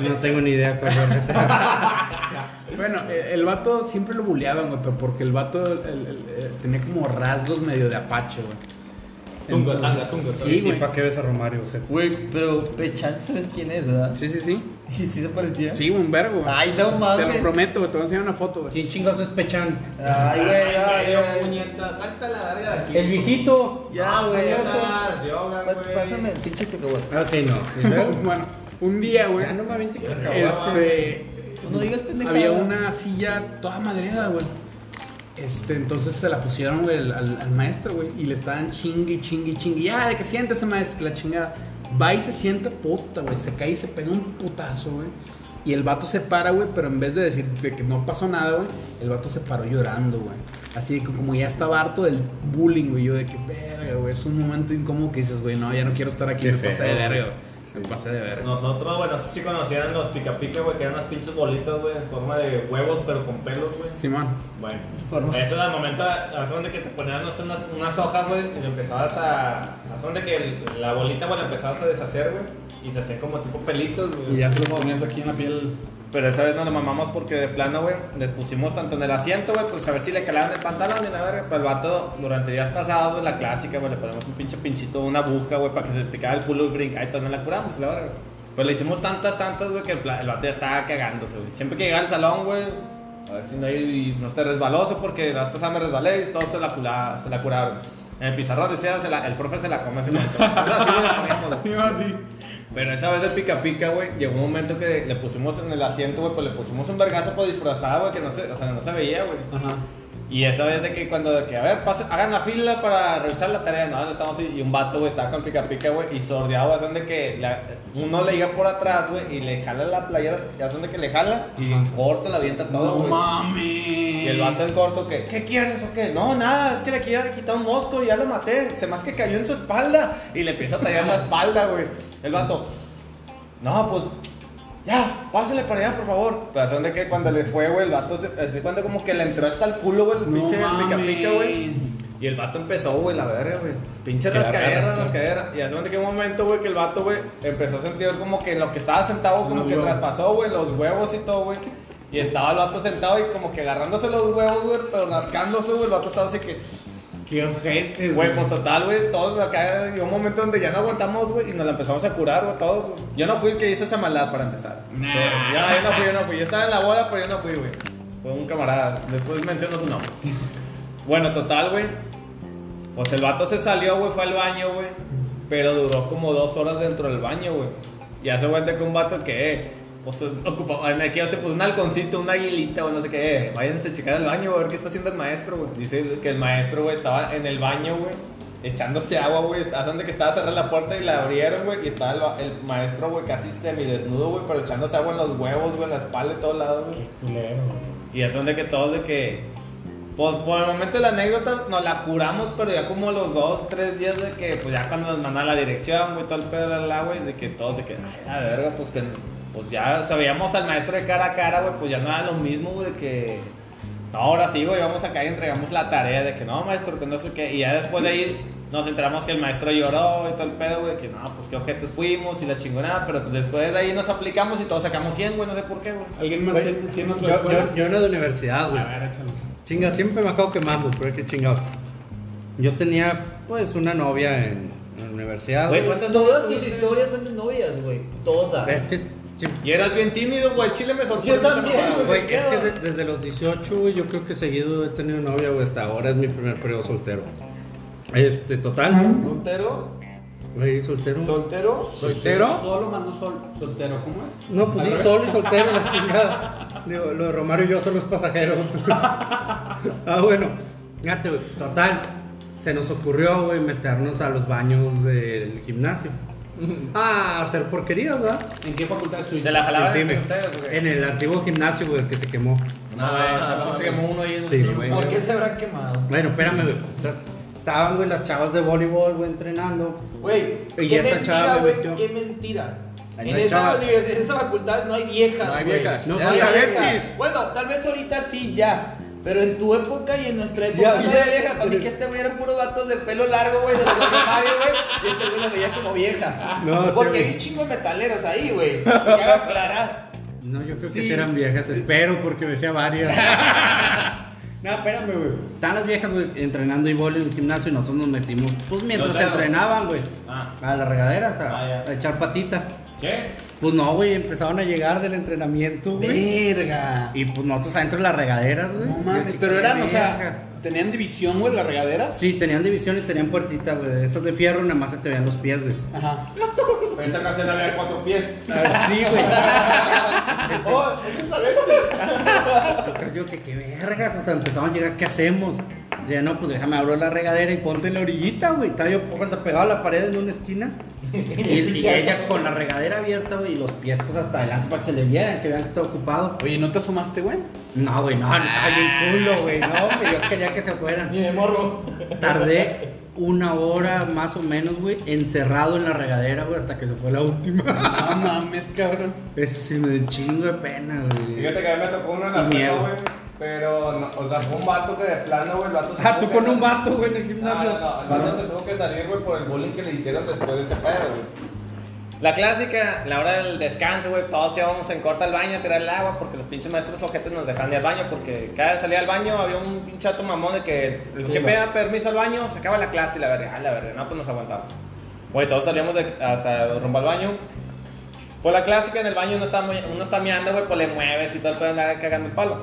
No tengo ni idea cuál. Bueno, eh, el vato siempre lo buleaban, güey, pero porque el vato el- el- eh, tenía como rasgos medio de apache, güey. Tunga, tanga, tunga, Sí, ¿Y güey. para qué ves a Romario? O sea, Güey, pero Pechan, ¿sabes quién es, verdad? Sí, sí, sí. ¿Y sí se parecía? Sí, un vergo. Ay, no Te mames. lo prometo, te voy a enseñar una foto, güey. ¿Quién chingados es Pechan? Ay, güey, ay, ay. puñeta, salta la verga de aquí. El viejito. Ya, güey. Yoga, güey. Pásame el pinche cacahuate. Ah, Ok, no. ¿Y luego? Bueno, un día, güey, Ya no me aviente cacahuate. este, No digas pendejada. había una silla toda madreada, güey. Este, entonces se la pusieron, güey, al, maestro, güey, y le estaban chingue, chingue, chingue. Ya, de que siéntese, maestro, que la chingada. Va y se sienta, puta, güey, se cae y se pega un putazo, güey. Y el vato se para, güey, pero en vez de decir de que no pasó nada, güey, el vato se paró llorando, güey. Así que como ya estaba harto del bullying, güey, yo de que verga, güey, es un momento incómodo que dices, güey, no, ya no quiero estar aquí, Qué me pasé de verga, güey. Güey. Me pasé de verga. Nosotros, bueno, sí conocían los pica pica, güey, que eran unas pinches bolitas, güey, en forma de huevos, pero con pelos, güey. Simón. Bueno, Forma. eso era el momento, hace donde que te ponían no sé, unas, unas hojas, güey, y lo empezabas a. Hace donde que el- la bolita, güey, la empezabas a deshacer, güey, y se hacían como tipo pelitos, güey. Y ya se lo ponías aquí en la piel. Pero esa vez no lo mamamos porque de plano, güey, le pusimos tanto en el asiento, güey, pues a ver si le calaban el pantalón y la verga. Pero el vato, durante días pasados, güey, la clásica, güey, le ponemos un pinche pinchito, una aguja, güey, para que se te caiga el culo y brinca y todo, no la curamos, la verga. Pero le hicimos tantas, tantas, güey, que el, el vato ya estaba cagándose, güey. Siempre que llegaba al salón, güey, a ver si no, hay, no esté resbaloso, porque la vez pasada me resbalé y todos se la, cula- se la curaron. En el pizarrón decía, se la- el profe se la come así, güey. Así le poníamos, güey. Pero esa vez de pica pica, güey, llegó un momento que le pusimos en el asiento, güey, pues le pusimos un vergazo por disfrazado, güey, que no se, o sea, no se veía, güey. Ajá. Y esa vez de que cuando, de que, a ver, pasen, hagan la fila para revisar la tarea, no, no estamos así, y un vato, güey, estaba con pica pica, güey, y sordeado, güey, son de que la- uno le llega por atrás, güey, y le jala la playera, ya son de que le jala, y en corto la avienta todo, No güey. mames. Y el vato en corto, que, ¿qué quieres o qué? No, nada, es que le quería quitar un mosco y ya lo maté. Se más que cayó en su espalda. Y le empieza a tallar la espalda, güey. El vato, no, pues, ya, pásale para allá, por favor. Pero son de que cuando le fue, güey, el vato se, se cuenta como que le entró hasta el culo, güey, el No pinche pica pica, güey. Y el vato empezó, güey, la verga, güey. Pinche rascadera, rasca. rascadera. Y hace que un momento, güey, que el vato, güey, empezó a sentir como que en lo que estaba sentado, como que traspasó, güey, los huevos y todo, güey. Y estaba el vato sentado y como que agarrándose los huevos, güey, pero rascándose, güey. El vato estaba así que, Qué ojete, güey, pues total, güey, todos acá llegó un momento donde ya no aguantamos, güey, y nos la empezamos a curar, güey, todos, güey. Yo no fui el que hice esa maldad para empezar. Nah. Pero Ya, yo no fui, yo no fui. Yo estaba en la bola, pero yo no fui, güey. Fue un camarada. Después menciono su nombre. Bueno, total, güey. Pues el vato se salió, güey, fue al baño, güey. Pero duró como dos horas dentro del baño, güey. Y hace cuenta que un vato que, pues, ocupaba, en aquí se puso un halconcito, una aguilita, o no sé qué. Eh, váyanse a checar al baño, a ver qué está haciendo el maestro, güey. Dice que el maestro, güey, estaba en el baño, güey. Echándose agua, güey. Hacen de que estaba cerrada la puerta y la abrieron, güey. Y estaba el, maestro, güey, casi semidesnudo, güey. Pero echándose agua en los huevos, güey, en la espalda y todos lados, güey. Y es donde que todos de que. Pues por el momento de la anécdota nos la curamos, pero ya como los dos, tres días de que, pues ya cuando nos mandan la dirección, güey, todo el pedo, la, güey, de que todos de que, ay, la verga, pues que, pues ya sabíamos al maestro de cara a cara, güey, pues ya no era lo mismo, güey, de que, no, ahora sí, güey, vamos acá y entregamos la tarea de que, no, maestro, que no sé qué, y ya después de ahí nos enteramos que el maestro lloró y todo el pedo, güey, que no, pues qué ojetes fuimos y la chingonada, pero pues después de ahí nos aplicamos y todos sacamos 100, güey, no sé por qué, güey. ¿Alguien más Güey, tiene, otra Yo, yo, yo no de universidad, güey. A ver, échalo. Chinga, siempre me acabo quemando, pero es que chingado. Yo tenía, pues, una novia en, en la universidad. Güey, güey. todas tus historias son de novias, güey. Todas. Es que, sí, Y eras bien tímido, güey. Chile me sorprendió. Yo también, güey. güey, es que de- desde los 18, güey, yo creo que seguido he tenido novia, güey. Hasta ahora es mi primer periodo soltero. Este, total. ¿Soltero? Güey, soltero. ¿Soltero? ¿Soltero? Solo, mano, sol, soltero, ¿cómo es? No, pues sí, solo y soltero, la chingada. Digo, lo de Romario y yo solo es pasajero. ah, bueno, fíjate, güey, total. Se nos ocurrió, güey, meternos a los baños del gimnasio. A hacer porquerías, ¿verdad? ¿En qué facultad ¿Y estuviste? se la jalaban güey. ustedes, güey? En el antiguo gimnasio, güey, el que se quemó. No, güey, se puso quemó uno ahí en Sí, güey. ¿Por qué se habrá quemado? Bueno, espérame, güey. Estaban, güey, las chavas de voleibol, güey, entrenando. Güey, Y qué esta chava mentira, me güey, qué mentira. Ahí En no hay esa en esa facultad no hay viejas, No hay güey. viejas. No hay viejas. Bueno, tal vez ahorita sí ya. Pero en tu época y en nuestra Sí, época no había. viejas. Para mí que este güey eran puros vatos de pelo largo, güey, de los de Mario, güey. Y este güey los veía como viejas. No, sí, Porque güey. hay un chingo de metaleros ahí, güey. Ya aclarar. No, yo creo que Sí. sí eran viejas, espero, porque me decía varias. no, espérame, güey. Están las viejas, güey, entrenando y en el gimnasio y nosotros nos metimos, pues mientras dedos. entrenaban, güey. Ah. A las regaderas, a, Ah, a echar patita. ¿Qué? Pues no, güey, empezaban a llegar del entrenamiento, güey. Verga. Y pues nosotros adentro de las regaderas, güey. No mames, pero eran, o sea. ¿tenían división, güey, las regaderas? Sí, tenían división y tenían puertita, güey. Esas de fierro, nada más se te veían los pies, güey. Ajá. En esta ocasión había cuatro pies. Sí, güey. ¡Oh! ¿Eso sabes? Yo, yo, que qué vergas, o sea, empezaron a llegar, ¿qué hacemos? Ya no, pues déjame abrir la regadera y ponte en la orillita, güey. Estaba yo cuando pegado a la pared en una esquina. Y, y ella con la regadera abierta, güey, y los pies pues hasta adelante para que se le vieran, que vean que está ocupado. Oye, ¿no te asomaste, güey? No, güey, no, no estaba bien culo, güey. No, güey, yo quería que se fueran. Ni de morro. Tardé una hora más o menos, güey, encerrado en la regadera, güey, hasta que se fue la última. No mames, cabrón. Ese sí me dio un chingo de pena, güey. Fíjate que a mí me tocó uno en la Y prepa, miedo. güey. Pero, no, o sea, fue un vato que de plano, güey, el vato se Ah, tú con un vato, güey, en el No, gimnasio. no, no, el vato se tuvo que salir, güey, por el bullying que le hicieron después de ese pedo, güey. La clásica, la hora del descanso, güey, todos íbamos en corta al baño a tirar el agua porque los pinches maestros ojetes nos dejaban ir al baño porque cada vez salía al baño había un pinche chato mamón de que el que pida permiso al baño se acaba la clase y la verga, ah, la verga, no, pues nos aguantamos. Güey, todos salíamos de, hasta rumbo al baño. Pues la clásica en el baño uno está, uno está meando, güey, pues le mueves y todo el pedo anda cagando el palo.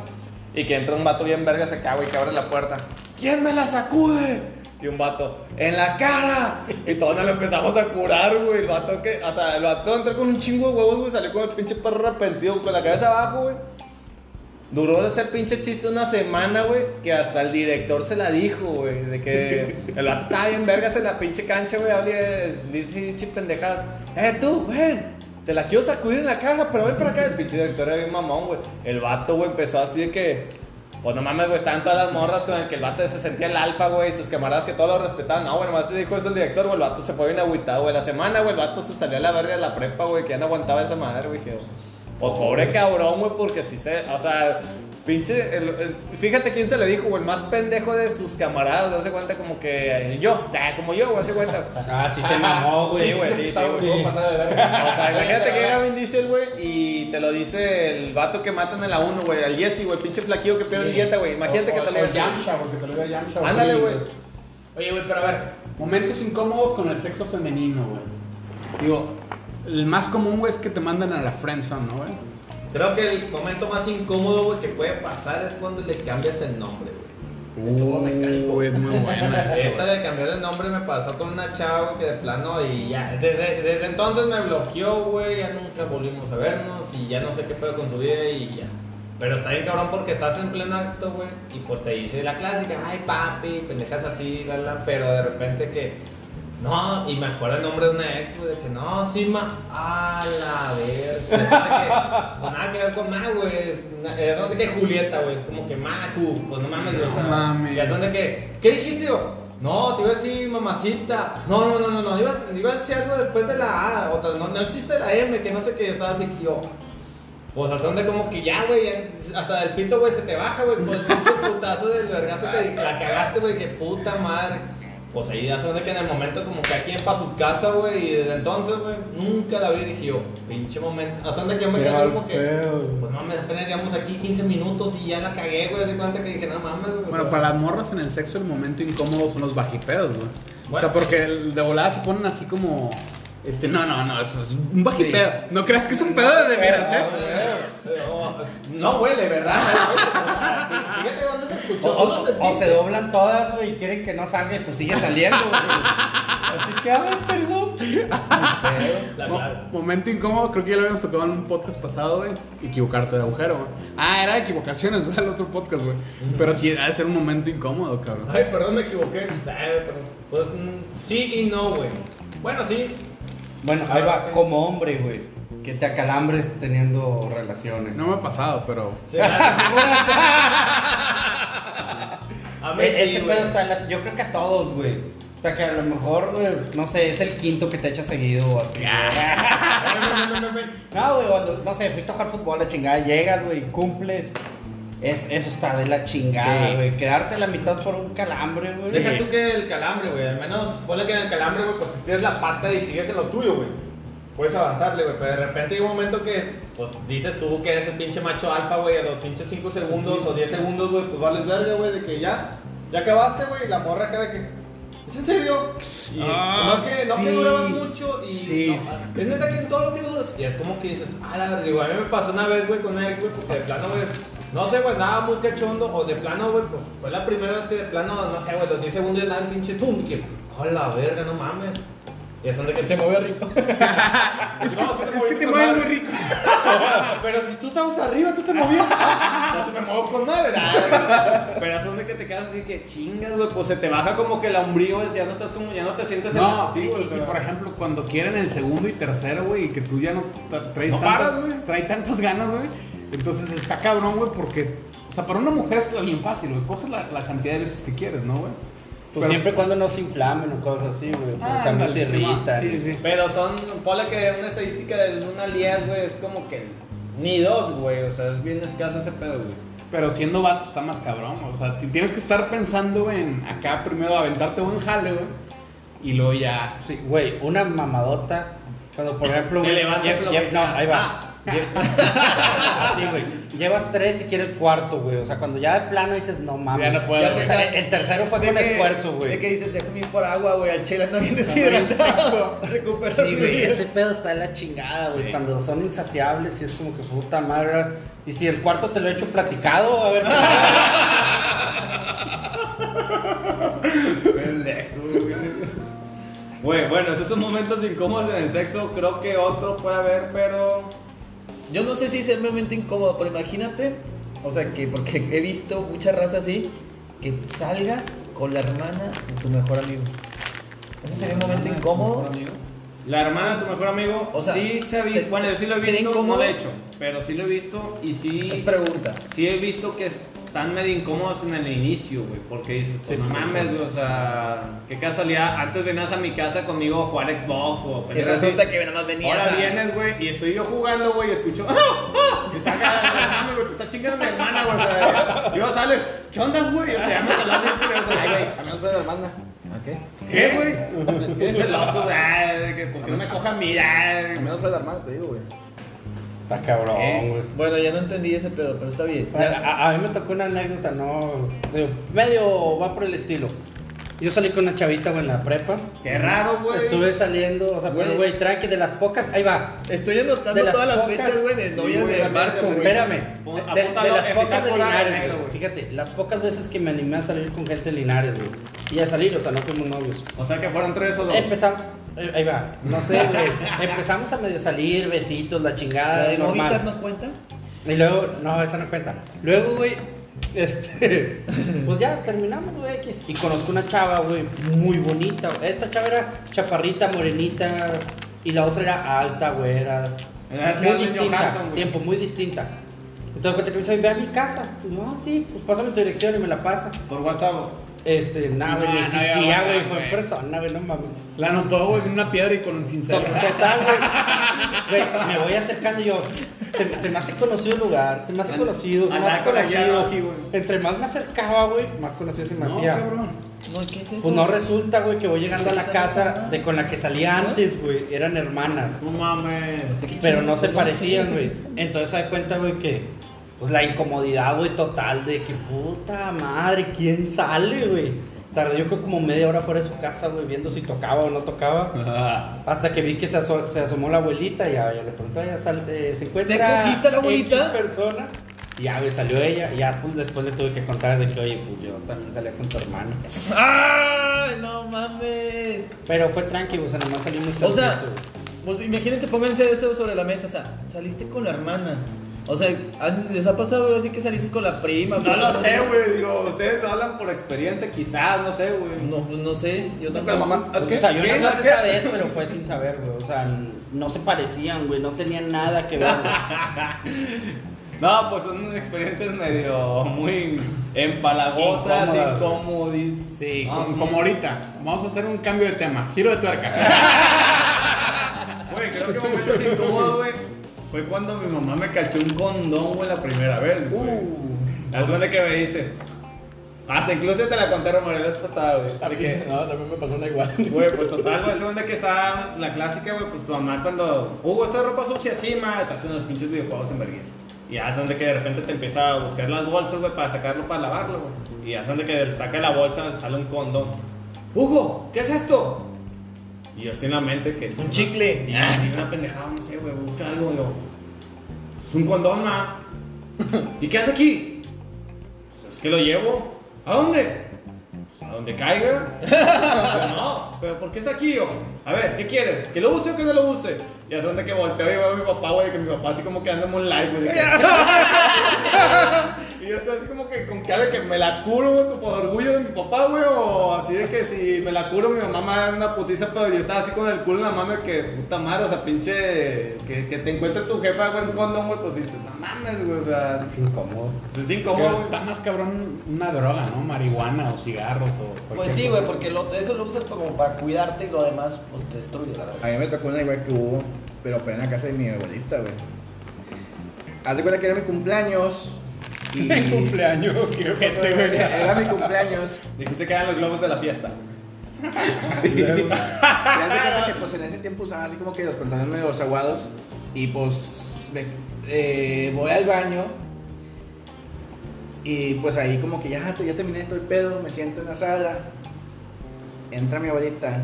Y que entra un vato bien verga, se caga, güey, que abre la puerta. ¿Quién me la sacude? Y un vato, ¡en la cara! Y todos nos lo empezamos a curar, güey. El vato que, o sea, el vato entró con un chingo de huevos, güey. Salió con el pinche perro arrepentido, con la cabeza abajo, güey. Duró de ser pinche chiste una semana, güey. Que hasta el director se la dijo, güey. De que el vato estaba bien vergas en la pinche cancha, güey. Hablé, dice pendejadas. ¡Eh, tú, ven! Te la quiero sacudir en la cara, pero ven para acá. El pinche director era bien mamón, güey. El vato, güey, empezó así de que. Pues no mames, güey, estaban todas las morras con el que el vato se sentía el alfa, güey, y sus camaradas que todos lo respetaban. No, güey, nomás te dijo eso el director, güey, el vato se fue bien agüitado, güey. La semana, güey, el vato se salió a la verga de la prepa, güey, que ya no aguantaba esa madre, güey. Pues pobre cabrón, güey, porque sí se, o sea, pinche, el- el- fíjate quién se le dijo, güey, el más pendejo de sus camaradas, hace cuenta como que yo, ah, como yo, güey, hace cuenta. Ah, sí se mamó, güey. Sí, güey, sí, sí, güey. verga. O sea, imagínate que llega Vin Diesel, güey, y te lo dice el vato que matan en la 1, güey, al Jesse, güey, pinche flaquillo que pierde dieta, güey. Imagínate que te lo dice. Yamcha, porque te lo digo Yamcha. Ándale, güey. Oye, güey, pero a ver, momentos incómodos con el sexo femenino, güey. Digo, el más común, güey, es que te mandan a la friendzone, ¿no, güey? Creo que el momento más incómodo, güey, que puede pasar es cuando le cambias el nombre, güey. Uy, es muy buena Esa esa. de cambiar el nombre me pasó con una chava que de plano y ya, desde, desde entonces me bloqueó, güey, ya nunca volvimos a vernos y ya no sé qué pedo con su vida y ya. Pero está bien cabrón porque estás en pleno acto, güey, y pues te dice la clásica, ay papi, pendejas así, la, la, pero de repente que, no, y me acuerdo el nombre de una ex, güey, de que no, sí, ma, a la verga, es pues nada que ver con ma, güey, es, es de que Julieta, güey, es como que Maju, pues no mames, güey, o sea, No mames. ya son de que, ¿qué dijiste yo? No, te iba a decir mamacita. No, no, no, no, no. Ibas, ibas a decir algo después de la A. Otra, no, no existe la M, que no sé qué. Yo estaba así que yo. Pues a son de como que ya, güey. Hasta del pito, güey, se te baja, güey. Pues pinche putazo del vergazo que la cagaste, güey. Que puta madre. Pues ahí ya se ve que en el momento como que aquí en para su casa, güey, y desde entonces, güey, nunca la vi dije yo, pinche momento. Hasta donde que yo me Qué quedé así mal como que, pues mames, apenas llevamos aquí 15 minutos y ya la cagué, güey, hace cuenta que dije, no mames, güey. o Bueno, sea, para las morras en el sexo el momento incómodo son los bajipedos, güey. o Bueno. sea, porque el de volada se ponen así como... Este, no, no, no, eso es un bajipedo. No creas que es un pedo de de veras, ¿eh? No, huele, ¿verdad? Fíjate dónde se O, escuchó. o- se doblan todas, güey, y quieren que no salga y pues sigue saliendo, güey. Así que, ay, perdón. Mo- momento incómodo, creo que ya lo habíamos tocado en un podcast pasado, güey. Equivocarte de agujero, güey. Ah, era equivocaciones, güey, el otro podcast, güey. Pero sí, ha de ser un momento incómodo, cabrón. Ay, perdón, me equivoqué. Ay, perdón. Pues mm, sí y no, güey. Bueno, sí. Bueno, ahí va, como hombre, güey, que te acalambres teniendo relaciones. No me ha pasado, pero... Se A mí E- sí, ese güey. pedo está en la- Yo creo que a todos, güey. O sea, que a lo mejor, güey, no sé, es el quinto que te echa seguido o así. güey. No, güey, cuando, no sé, fuiste a jugar fútbol, la chingada, llegas, güey, cumples. Es, eso está de la chingada, Sí. güey. Quedarte la mitad por un calambre, güey. Deja tú que el calambre, güey. Al menos ponle que en el calambre, güey, pues estiras la pata y sigues en lo tuyo, güey. Puedes avanzarle, güey. Pero de repente hay un momento que, pues dices tú que eres el pinche macho alfa, güey. A los pinches 5 segundos o 10 segundos, güey, pues vales verga, güey. De que ya, ya acabaste, güey. La morra acá de que. ¿Es en serio? Y Ah, no, que, no que sí. durabas mucho y. Sí, no, Es neta que en todo lo que duras. Y es como que dices, ah, la verdad, digo, a mí me pasó una vez, güey, con una ex, güey, porque de plano, güey. No sé, güey, nada muy cachondo. O de plano, güey, pues fue la primera vez que de plano, no sé, güey, los 10 segundos ya daban pinche pum. Que, oh, la verga, no mames. Y es donde que se mueve rico. es que, Es que te mueven muy rico. Pero si tú estabas arriba, tú te movías. Ah, No se me muevo con nada, ¿verdad? Pero es donde que te quedas así que chingas, güey. Pues se te baja como que el hombrío, güey, ya no estás como, ya no te sientes en No, sí, güey. y- y, por ejemplo, cuando quieren el segundo y tercero, güey, y que tú ya no tra- traes No tantas, paras, güey. trae tantas ganas, güey. Entonces está cabrón, güey, porque, o sea, para una mujer está bien fácil, güey. Coges la, la cantidad de veces que quieres, ¿no, güey? Pues Pero- siempre y cuando no se inflamen o cosas así, güey. Ah, también se irritan. Sí, sí. Pero son, ponle que una estadística del 1 al 10, güey, es como que ni dos, güey. O sea, es bien escaso ese pedo, güey. Pero siendo vato está más cabrón, o sea, tienes que estar pensando en acá primero aventarte buen jale, güey. Y luego ya. Sí, güey, una mamadota. Cuando, por ejemplo, Te güey. levantas lo lle- que no, ahí va. Lle- Así, güey. Llevas tres y quiere el cuarto, güey. O sea, cuando ya de plano dices, no mames. Ya no puedo, sea, el tercero fue De con que- esfuerzo, De güey. que dices, déjame ir por agua, güey. Al chile anda bien deshidratado. Recupera Sí, güey, ese pedo está en la chingada, güey. Cuando son insaciables y es como que puta madre. Y si el cuarto te lo he hecho platicado, a ver. Güey, bueno, esos son momentos incómodos en el sexo. Creo que otro puede haber, pero. Yo no sé si es el momento incómodo, pero imagínate, o sea, que porque he visto mucha raza así, que salgas con la hermana de tu mejor amigo. Eso sería un momento incómodo. La hermana de tu mejor amigo, O sea, sí se ha visto. se- bueno, yo sí lo he visto, no lo he hecho. Pero sí lo he visto y sí. Es pregunta. Sí he visto que están medio incómodos en el inicio, güey. Porque dices, pues, Sí, no pues, mames, sí. güey. O sea, qué casualidad. Antes venías a mi casa conmigo a jugar Xbox o Y resulta así. que nada más venías Ahora a- vienes, güey, y estoy yo jugando, güey, y escucho. ¡Ah! ¡Ah! Que está acá, güey, te está chingando mi hermana, güey. O sea, y luego sales, ¿qué onda, güey? O sea, ya me hablando bien curioso. Ay, güey, a menos fue de hermana. ¿A qué? ¿Qué, güey? ¿Qué celoso, güey? de que ¿Por qué no me coja a mí? ay? A menos fue de hermana, te digo, güey. Está cabrón, güey. Bueno, ya no entendí ese pedo, pero está bien. A, a- a mí me tocó una anécdota, no. medio va por el estilo. Yo salí con una chavita, güey, en la prepa. Qué raro, güey. Estuve saliendo, o sea, pero, Güey. tranqui, de las pocas. Ahí va. Estoy anotando las todas las pocas- fechas, güey, de novias de Marco, güey. Espérame. Pon- De, las pocas de Linares, güey. Fíjate, las pocas veces que me animé a salir con gente de Linares, güey. Y a salir, o sea, no fuimos novios. O sea, que fueron tres o dos. Empezamos. Eh, Ahí va, no sé, güey. Empezamos a medio salir, besitos, la chingada. ¿La de normal. No cuenta? Y luego, no, esa no cuenta. Luego, güey, este, pues ya terminamos, güey, X. Y conozco una chava, güey, muy bonita. Esta chava era chaparrita, morenita, y la otra era alta, güey, era muy distinta, güey. tiempo, muy distinta. Entonces, que me dice, ve a mi casa. Ah, sí, pues pásame tu dirección y me la pasa. Por WhatsApp. Este, nada, güey, No, existía, güey, fue güey. persona, güey, no mames. La anotó, güey, en una piedra y con un cincel. Total, güey. Güey, me voy acercando y yo. Se, se me hace conocido el lugar, se me hace conocido, se me hace conocido. Entre más me acercaba, güey, más conocido se me No, hacía. cabrón. No, ¿qué es eso? Pues no resulta, güey, que voy llegando a la casa de con la que salía antes, güey. Eran hermanas. No mames. Pero no se parecían, güey. Entonces se da cuenta, güey, que pues la incomodidad, güey, total de que puta madre, ¿quién sale, güey? Tardé yo creo como media hora fuera de su casa, güey, viendo si tocaba o no tocaba. Hasta que vi que se, aso- se asomó la abuelita y ya, ya le pregunté, ya sal- eh, ¿se encuentra ¿Te cogiste a la abuelita? Persona? Y ya, güey, salió ella. Y ya, pues después le tuve que contar de que, oye, pues yo también salía con tu hermano. ¡Ay, no mames! Pero fue tranquilo, o sea, nomás salí muy O sea, pues imagínense, pónganse eso sobre la mesa. O sea, saliste con la hermana. O sea, ¿han- ¿les ha pasado algo así que saliste con la prima? No lo sé, güey. Digo, ustedes lo hablan por experiencia, quizás, no sé, güey. No, pues no sé. Yo tampoco. mamá. O sea, yo ¿Qué? nada más esa vez, pero fue sin saber, güey. O sea, no se parecían, güey. No tenían nada que ver, güey. No, pues son experiencias medio muy empalagosas, Incómodas. Sí, como, sí. como ahorita. Vamos a hacer un cambio de tema. Giro de tuerca. Güey, creo que momentos incómodos, güey. Fue cuando mi mamá me cachó un condón, güey, la primera vez, güey. La segunda que me dice. Hasta incluso te la contaron María la vez pasada, güey. Que, No, también me pasó una igual. Güey, pues total, güey, segunda que estaba la clásica, güey, pues tu mamá cuando, Hugo, esta ropa sucia así, ma, te hacen los pinches videojuegos en vergüenza. Y ya son de que de repente te empieza a buscar las bolsas, güey, para sacarlo para lavarlo, güey. Y ya son de que saca la bolsa, sale un condón. Hugo, ¿qué es esto? Y yo así en la mente que... Un chicle. Y, y una pendejada, no sé, güey, busca algo, yo... Es un condón, ma. ¿Y qué hace aquí? Pues es que lo llevo. ¿A dónde? Pues a donde caiga. Yo, no, pero ¿por qué está aquí yo? A ver, ¿qué quieres? ¿Que lo use o que no lo use? Y hace donde que volteo y veo a mi papá, güey, que mi papá así como que anda en un live, güey. yo estoy así como que con cara de que me la curo, güey, por orgullo de mi papá, güey, o así de que si me la curo mi mamá me da una putiza, pero yo estaba así con el culo en la mano de que, puta madre, o sea, pinche, que, que te encuentre tu jefa, güey, en condón, güey, pues dices, no mames, güey, o sea, Es incómodo. es incómodo, güey. Está más cabrón una droga, ¿no? Marihuana o cigarros o Pues sí, güey, porque lo, eso lo usas como para cuidarte y lo demás, pues te destruye, la verdad. A mí me tocó una igual que hubo, pero fue en la casa de mi abuelita, güey. Haz de cuenta que era mi cumpleaños. Y cumpleaños, qué ojete, güey. Era mi cumpleaños. Dijiste que eran los globos de la fiesta. Sí. Y haz de cuenta que pues en ese tiempo usaba así como que los pantalones medio aguados. Y pues me- eh, voy al baño. Y pues ahí como que ya, ya terminé todo el pedo, me siento en la sala. Entra mi abuelita.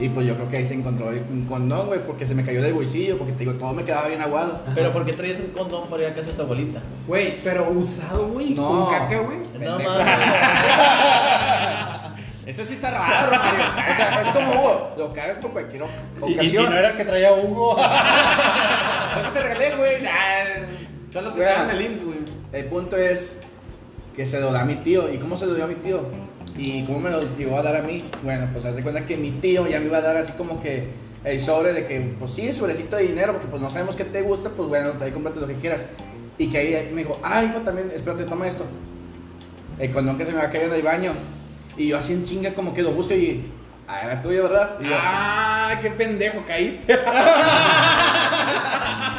Y pues yo creo que ahí se encontró un condón, güey, porque se me cayó del bolsillo, porque te digo, todo me quedaba bien aguado. Pero ¿por qué traías un condón para ir a casa de tu abuelita? Güey, pero usado, güey. No. Con caca, güey. No. Eso sí está raro, Mario. O sea, es como Hugo, lo cagas por cualquier o- Y, ocasión. no era que traía Hugo. ¿Qué te regalé, güey? Son los que te Güey. dan el IMSS, güey. El punto es que se lo da a mi tío. ¿Y cómo se lo dio a mi tío? ¿Y cómo me lo llegó a dar a mí? Bueno, pues haz de cuenta que mi tío ya me iba a dar así como que el sobre de que, pues sí, sobrecito de dinero, porque pues no sabemos qué te gusta, pues bueno, ahí cómprate lo que quieras. Y que ahí me dijo, ah, hijo, también, espérate, toma esto. El condón que se me va a caer en el baño. Y yo así en chinga como que lo busco y, ah, era tuyo, ¿verdad? Y yo, Ah, qué pendejo, caíste.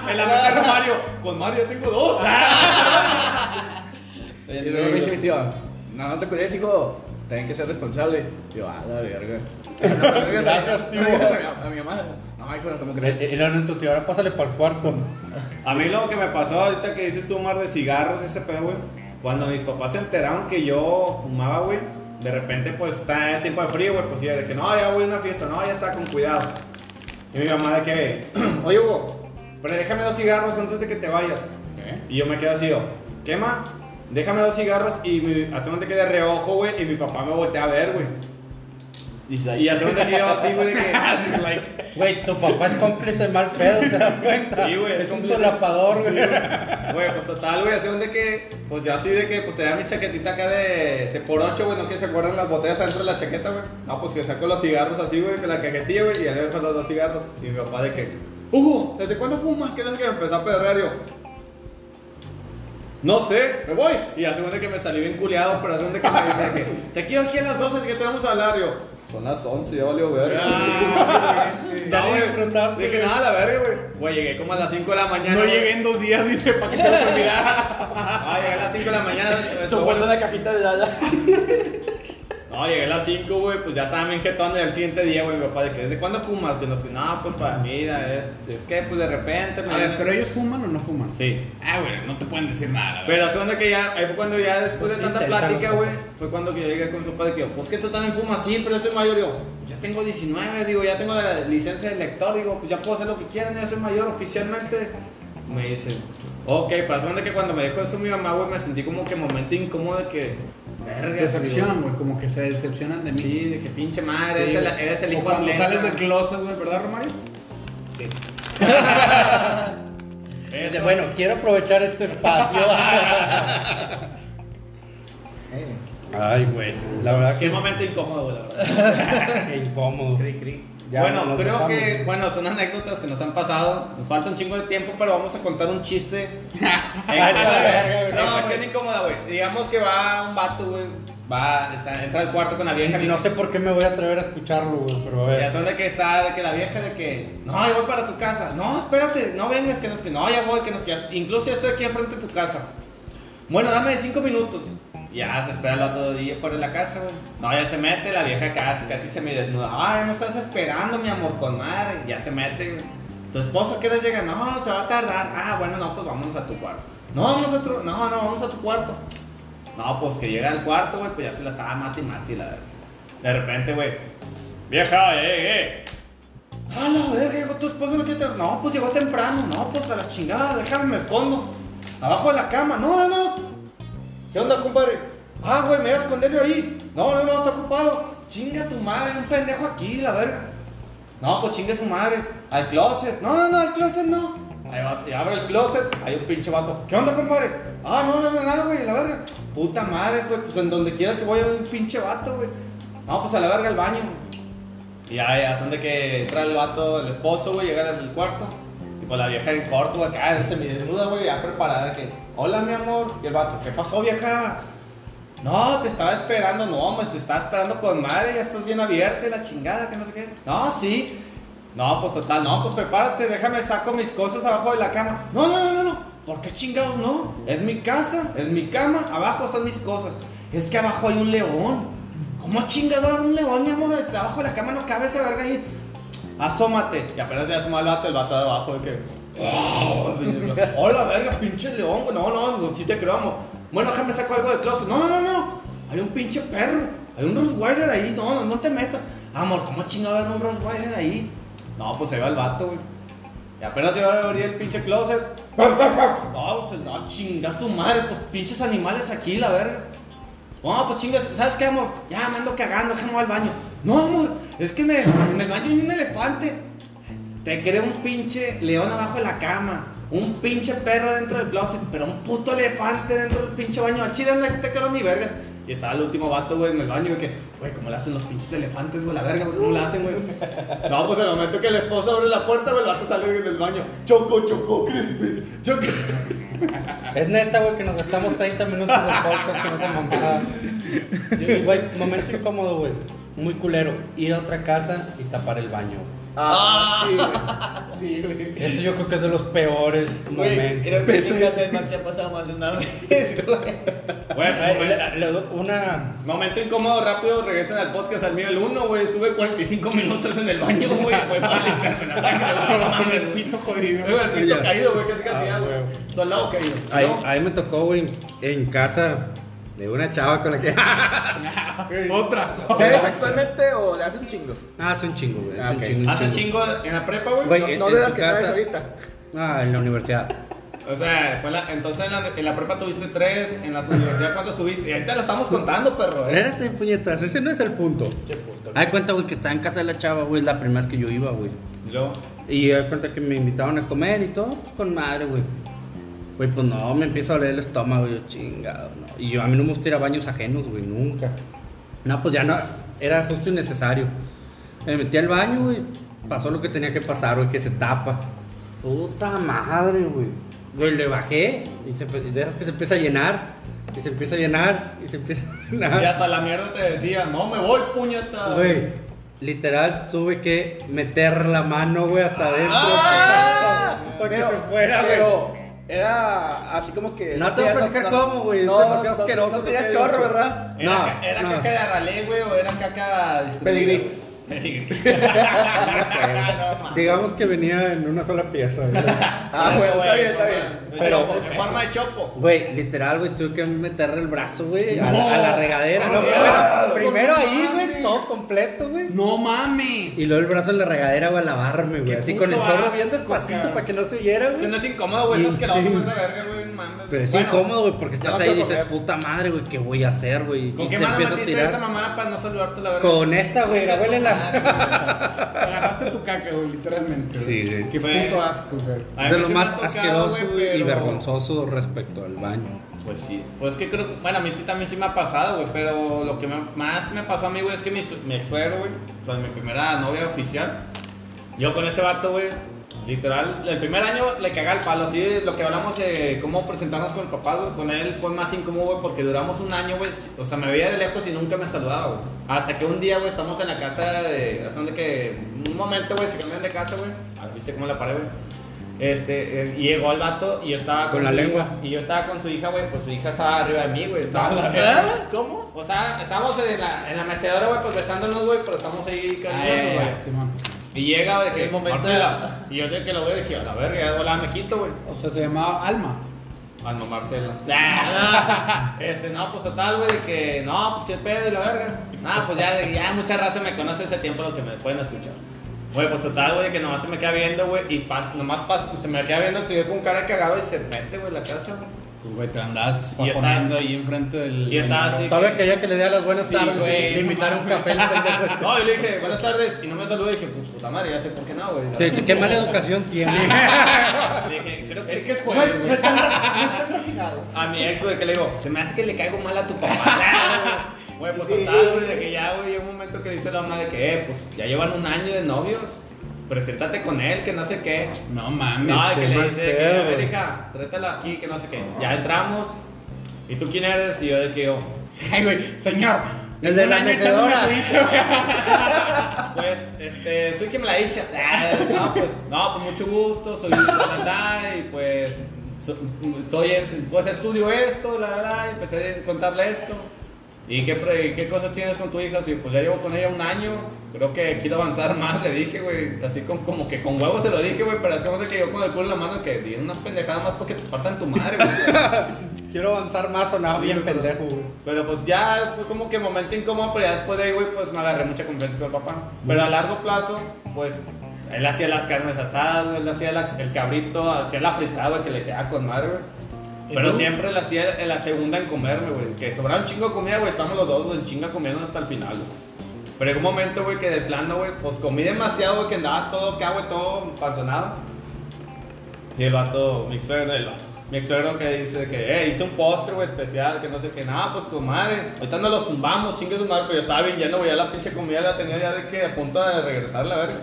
en la de Mario. Con Mario tengo dos. Y luego me dice mi tío, no, no te cuides, hijo, tenés que ser responsable. Y yo, ah, la verga. Gracias, tío. A mi mamá, no, hijo, no te crees. Era en tu tío, ahora pásale para el cuarto. A mí lo que me pasó ahorita que dices tú, Omar, de cigarros, ese pedo, güey. Cuando mis papás se enteraron que yo fumaba, güey, de repente, pues, está en tiempo de frío, güey, pues, sí, de que no, ya voy a una fiesta, no, ya está, con cuidado. Y mi mamá de que, oye, Hugo, pero déjame dos cigarros antes de que te vayas. Y yo me quedo así, yo, ¿qué, ma? Déjame dos cigarros y mi, hacemos de que de reojo, güey, y mi papá me voltea a ver, güey. Y hacemos de que yo así, güey, de que, Güey, tu papá es cómplice de mal pedo, ¿te das cuenta? Sí, güey, es Es un solapador, güey. Güey, pues total, güey, así donde que, pues yo así de que, pues tenía mi chaquetita acá de, de por ocho, güey, no que se acuerdan las botellas adentro de la chaqueta, güey. No, pues que saco los cigarros así, güey, con la cajetilla, güey, y ya le dejo los dos cigarros. Y mi papá de que, Hugo, ¿desde cuándo fumas? ¿Qué es que me empezó a pedrear yo? No sé, me voy. Y hace donde que me salí bien culiado, pero hace donde que me dice que, te quiero aquí a las 12 que tenemos a hablar, yo. Son las 11, ya valió verga. Ya No, disfrutaste, Dije, nada, la verga, güey. Güey, llegué como a las 5 de la mañana. No güey. llegué en dos días, dice, para que se olvidara. Ah, llegué a las 5 de la mañana. Su vuelta de capita de la... No, llegué a las 5, güey, pues ya estaba bien jetón y al siguiente día, güey, mi papá, de que, ¿desde cuándo fumas? Que nos, no, pues para mí, es, es que, pues de repente... me- A ver, pero ellos fuman o no fuman. Sí. Ah, güey, no te pueden decir nada. Pero la segunda que ya, ahí fue cuando ya después de Pues tanta inténtalo, plática, papá. güey, fue cuando que yo llegué con su padre que yo, pues que tú también fumas, sí, pero yo soy mayor, digo, ya tengo 19, digo, ya tengo la licencia de lector, digo, pues ya puedo hacer lo que quieran, ya soy mayor oficialmente. Me dice, ok, pero la segunda que cuando me dijo eso mi mamá, güey, me sentí como que momento incómodo de que, verga, Decepción, güey, como que se decepcionan de mí. Sí, de que pinche madre, Sí, eres, el, eres el hijo cuando atleta. sales del closet, güey, ¿verdad, Romario? Dice, bueno, quiero aprovechar este espacio. Ay, güey. La verdad Qué que momento incómodo, la verdad. qué incómodo. Ya bueno, creo besamos. que, bueno, son anécdotas que nos han pasado. Nos falta un chingo de tiempo, pero vamos a contar un chiste. Ay, la verga, güey. no, No, cuestión güey. incómoda, güey. Digamos que va un vato, güey. Va, está, entra al cuarto con la vieja. No sé por qué me voy a atrever a escucharlo, güey, pero a Ya ver. son de que está, de que la vieja, de que, no, yo voy para tu casa. No, espérate, no vengas, que nos que, no, ya voy, que nos que, incluso ya estoy aquí enfrente de tu casa. Bueno, dame cinco minutos. Ya se espera el de ahí fuera de la casa, güey. No, ya se mete, la vieja casi, casi se me desnuda. Ay, me estás esperando, mi amor, con madre. Ya se mete, güey. ¿Tu esposo qué hora llega? No, se va a tardar. Ah, bueno, no, pues vámonos a tu cuarto. No, vamos a tu, no, no, vamos a tu cuarto. No, pues que llega al cuarto, güey, pues ya se la estaba mati mati, la verdad. De repente, güey. Vieja, eh, eh. A la llegó tu esposo, no quiere No, pues llegó temprano. No, pues a la chingada, déjame, me escondo. Abajo de la cama. No, no, no. ¿Qué onda, compadre? Ah, güey, me voy a esconder yo ahí. No, no, no, está ocupado. Chinga tu madre, un pendejo aquí, la verga. No, pues chingue su madre. Al closet. No, no, no, al closet no. Ahí abre el closet. Hay un pinche vato. ¿Qué onda, compadre? Ah, no, no, no, nada, güey, la verga. Puta madre, güey, pues en donde quiera que voy hay un pinche vato, güey. No, pues a la verga al baño. Y ya, ya, son de que entra el vato, el esposo, güey, llega al cuarto. Pues la vieja en corto, acá, semidesnuda, güey, ya preparada, que, hola, mi amor. Y el vato, ¿qué pasó, vieja? No, te estaba esperando, no, pues te estaba esperando con madre, ya estás bien abierta, la chingada, que no sé qué. No, sí. No, pues total, no, pues prepárate, déjame saco mis cosas abajo de la cama. No, no, no, no, no. ¿Por qué chingados no? Es mi casa, es mi cama, abajo están mis cosas. Es que abajo hay un león. ¿Cómo chingado un león, mi amor? Abajo de la cama no cabe esa verga ahí. Asómate. Y apenas se asoma el vato, el vato de abajo de que. Hola, verga, pinche león. No, no, no, sí te creo, amor. Bueno, déjame saco algo de closet. No, no, no, no. Hay un pinche perro. Hay un Rottweiler ahí. No, no, no te metas. Amor, ¿cómo chingado hay un Rottweiler ahí? No, pues ahí va el vato, güey. Y apenas se va a abrir el pinche closet. No, pues no, chinga su madre, pues pinches animales aquí, la verga. No, pues chingas, ¿sabes qué, amor? Ya me ando cagando, déjame al baño. No, amor, es que en el, en el baño hay un elefante. Te creo un pinche león abajo de la cama. Un pinche perro dentro del closet, pero un puto elefante dentro del pinche baño. Chile no te creo ni vergas. Y estaba el último vato, güey, en el baño, güey, que, güey, ¿cómo le hacen los pinches elefantes, güey? La verga, güey, ¿cómo le hacen, güey? No, pues en el momento que el esposo abre la puerta, güey, el vato sale del baño. Choco, choco, crispis, choco. Es neta, güey, que nos gastamos 30 minutos de podcast con esa mamada. Güey, momento incómodo, güey. Muy culero. Ir a otra casa y tapar el baño. Ah, sí, güey. Sí, güey. Eso yo creo que es de los peores Güey, momentos. creo que en mi casa de Max se ha pasado más de una vez, güey. Bueno, momento, le- le- una. momento incómodo, rápido, regresen al podcast al mío el 1, güey. Estuve 45 minutos en el baño, güey. Güey, para limpiarme la güey. Con el pito jodido. Güey, el pito caído, güey, casi casi, Ah, güey. güey. Solado caído. Ahí, No, ahí me tocó, güey, en casa de una chava con la que. Otra. ¿Sabes actualmente o de hace un chingo? Ah, hace un chingo, güey. Hace Ah, un chingo. un Hace chingo. chingo en la prepa, güey. Güey, No, en- no en de tu las que sabes ahorita. Ah, en la universidad. O sea, fue la, entonces en la, en la prepa tuviste tres, en la universidad cuántos tuviste. Y ahorita lo estamos contando, perro. ¿eh? Espérate, puñetas, ese no es el punto. Hay cuenta, güey, que estaba en casa de la chava, güey, la primera vez que yo iba, güey. Y luego, Y hay cuenta que me invitaron a comer y todo, pues con madre, güey. Güey, pues no, me empieza a doler el estómago, yo chingado, no. Y yo a mí no me gusta ir a baños ajenos, güey, nunca. No, pues ya no, era justo innecesario. Me metí al baño, güey, pasó lo que tenía que pasar, güey, que se tapa. Puta madre, güey. Güey, le bajé y se, de esas que se empieza a llenar, y se empieza a llenar, y se empieza a llenar. y hasta la mierda te decía, no me voy, puñeta. Güey, literal tuve que meter la mano, güey, hasta adentro. Ah, para que se fuera, güey. Era así como que. No te voy a platicar cómo, güey, No, demasiado no- asqueroso No tenía chorro. ¿verdad? ¿Era, No, ca- era no. caca de arralé, güey, o era caca? Digamos que venía en una sola pieza, güey. Ah, bueno, está bien, está bien. Pero- Pero en forma de chopo. Güey, literal, güey, tuve que meterle el brazo, güey, a, la- a la regadera. No, No, primero, no, primero no ahí, güey, todo completo, güey. No mames. Y luego el brazo en la regadera, güey, a lavarme, güey. Así con el puto chorro asco, bien despacito cabrón. para que no se oyera, Eso no güey. es incómodo, güey. Es Sí, asqueroso sí. esa verga, güey. no mames. Pero es Bueno, incómodo, güey, porque estás no ahí y quiero dices, puta madre, güey, ¿qué voy a hacer, güey? ¿Con Y qué se mano empieza a metiste esa tirar. mamá para no saludarte la verga? Con esta, güey, la huélela. Agarraste tu caca, güey, literalmente. Sí, güey. Qué puto asco, güey. De lo más tocado, asqueroso y vergonzoso respecto al baño. Pues sí, pues que creo, bueno, a mí sí también sí me ha pasado, güey, pero lo que me- más me pasó a mí, güey, es que mi, mi suegro, güey, pues mi primera novia oficial, yo con ese vato, güey, literal, el primer año le caga el palo, así lo que hablamos de cómo presentarnos con el papá, güey, con él fue más incómodo, güey, porque duramos un año, güey, o sea, me veía de lejos y nunca me saludaba, güey, hasta que un día, güey, estamos en la casa de, hace donde que, un momento, güey, se cambian de casa, güey, así viste como la pared, güey. Este, eh, y llegó el vato y yo estaba Con la su lengua. hija, y yo estaba con su hija, güey, pues su hija estaba arriba de mí, güey. Estaba, ¿Cómo? Pues estaba- estábamos en la, en la mecedora, güey, pues besándonos, güey, pero estamos ahí cariñosos, güey. Y llega, güey, que El momento Marcela. Y yo sé que lo veo y dije, a la verga, ya de volada me quito, güey. O sea, se llamaba Alma. Alma Marcela. este, no, pues total, güey, de que, no, pues qué pedo y la verga. Ah, pues ya, ya mucha raza me conoce ese tiempo lo que me pueden escuchar. Güey, pues total, güey, que nomás se me queda viendo, güey, y pas, nomás pas, se me queda viendo el señor con cara de cagado y se mete, güey, la casa, güey. Pues, güey, te andabas Y estás- ahí enfrente del. Y estaba así. Todavía que- quería que le diera las buenas Sí, tardes güey, y le invitara un café este. No, yo le dije, buenas tardes, y no me saludó, y dije, pues puta madre, ya sé por qué no, güey. Sí, sí, qué mala educación tiene. Le dije, creo que es que es No jueves, es, no güey. es tan, no es tan refinado. A mi ex, güey, que le digo, se me hace que le caigo mal a tu papá. Güey, pues total, güey, de que ya, güey, un momento que dice la mamá de que, eh, pues ya llevan un año de novios. Preséntate con él, que no sé qué. No mames. No, que le dice, que, a ver, hija, aquí, que no sé qué. Ya entramos. ¿Y tú quién eres? Y yo de que yo, ay, güey, señor. El de la mecedora. Pues, este, soy quien me la dicha. No, pues, no, pues mucho gusto, soy la y pues, so- estoy en- pues estudio esto, la, la, la, y empecé a contarle esto. ¿Y qué, pre- qué cosas tienes con tu hija? Sí, pues ya llevo con ella un año, creo que quiero avanzar más, le dije, güey, así con, como que con huevos se lo dije, güey, pero es como de que yo con el culo en la mano que di una pendejada más porque te partan tu madre, güey. Quiero avanzar más, sonaba Sí, bien pero- pendejo, güey. Pero pues ya fue como que momento incómodo, pero ya después de ahí, güey, pues me agarré mucha confianza con el papá. Pero a largo plazo, pues él hacía las carnes asadas, güey, él hacía la- el cabrito, hacía la fritada, güey, que le quedaba con madre, güey. Pero siempre él hacía en la segunda en comerme, güey. Que sobraba un chingo de comida, güey. Estamos los dos, güey, en chinga comiendo hasta el final, güey. Pero en un momento, güey, que de plano, güey, pues comí demasiado, güey, que andaba todo acá, güey, todo panzonado. Y el vato, mi suegro, el vato. Mi suegro que dice que, eh, hice un postre, güey, especial, que no sé qué. Nada, pues, comadre, ahorita no lo zumbamos, chingue su madre, pero yo estaba bien lleno, güey, ya la pinche comida la tenía ya de que a punto de regresar, la verga.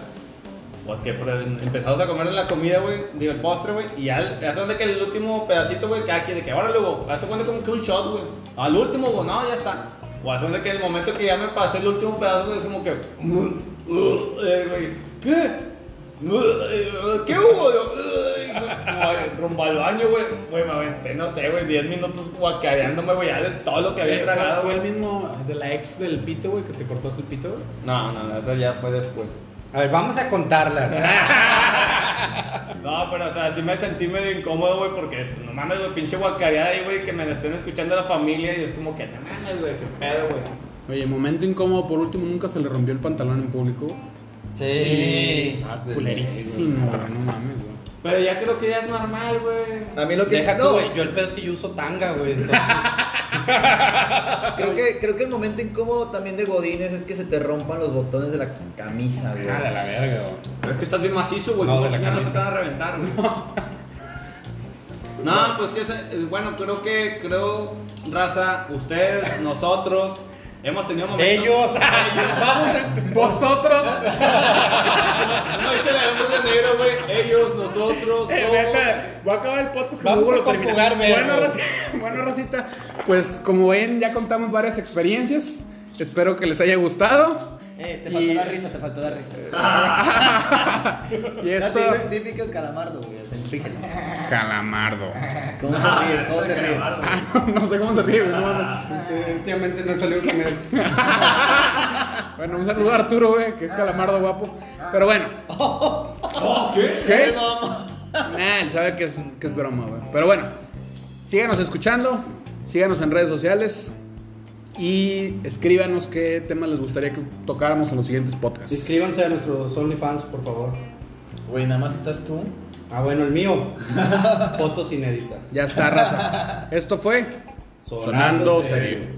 Pues que empezamos a comer la comida, güey, digo, el postre, güey, y ya, el- hace donde que el último pedacito, güey, cada quien de que ahora luego, hace cuenta como que un shot, güey. Al último, güey, no, ya está. O hace donde que el momento que ya me pasé el último pedazo, güey, es como que, ¿qué? ¿Qué hubo? Rumbo al baño, güey, güey, me aventé, no sé, güey, 10 minutos guacareándome, güey, ya de todo lo que había tragado, ¿Fue el mismo de la ex del pito, güey, que te cortaste el pito, güey? No, no, no, eso ya fue después. A ver, vamos a contarlas. No, pero o sea, sí me sentí medio incómodo, güey, porque no mames, güey, pinche guacareada ahí, güey, que me la estén escuchando la familia y es como que no mames, güey, qué pedo, güey. Oye, momento incómodo, por último, nunca se le rompió el pantalón en público. Sí. Está culerísimo, güey, no mames, güey. Pero ya creo que ya es normal, güey. A mí lo que Deja tú, no, güey. Yo el pedo es que yo uso tanga, güey. Entonces, creo que creo que el momento incómodo también de Godines es que se te rompan los botones de la camisa, güey. Ah, de la verga, güey. Pero es que estás bien macizo, güey, No, de la no se te camisa. van a reventar, güey. No, pues que, se- eh, bueno, creo que, creo, raza, ustedes, nosotros, hemos tenido momentos... Ellos, vamos a. Vosotros. No dice la de negro, güey. Ellos, nosotros, Eh, somos... Voy a acabar el podcast como Vamos a conjugar Bueno. Rosita, bueno, Rosita, pues como ven, ya contamos varias experiencias. Espero que les haya gustado. Eh, te Y- faltó la risa, te faltó la risa. y esto. Típico calamardo, güey. o sea, fíjate. Calamardo. ¿Cómo se ríe? ¿Cómo se ríe? no sé cómo se ríe, güey. no últimamente no salió con él. Bueno, un saludo a Arturo, güey, que es calamardo guapo. Pero bueno. ¿Qué? ¿Qué? Nah, él sabe que es, que es broma, güey. Pero bueno, síganos escuchando, síganos en redes sociales y escríbanos qué temas les gustaría que tocáramos en los siguientes podcasts. Inscríbanse a nuestros OnlyFans, por favor. Güey, nada más estás tú. Ah, bueno, el mío. Fotos inéditas. Ya está, raza. Esto fue Sonando, Sonando serio.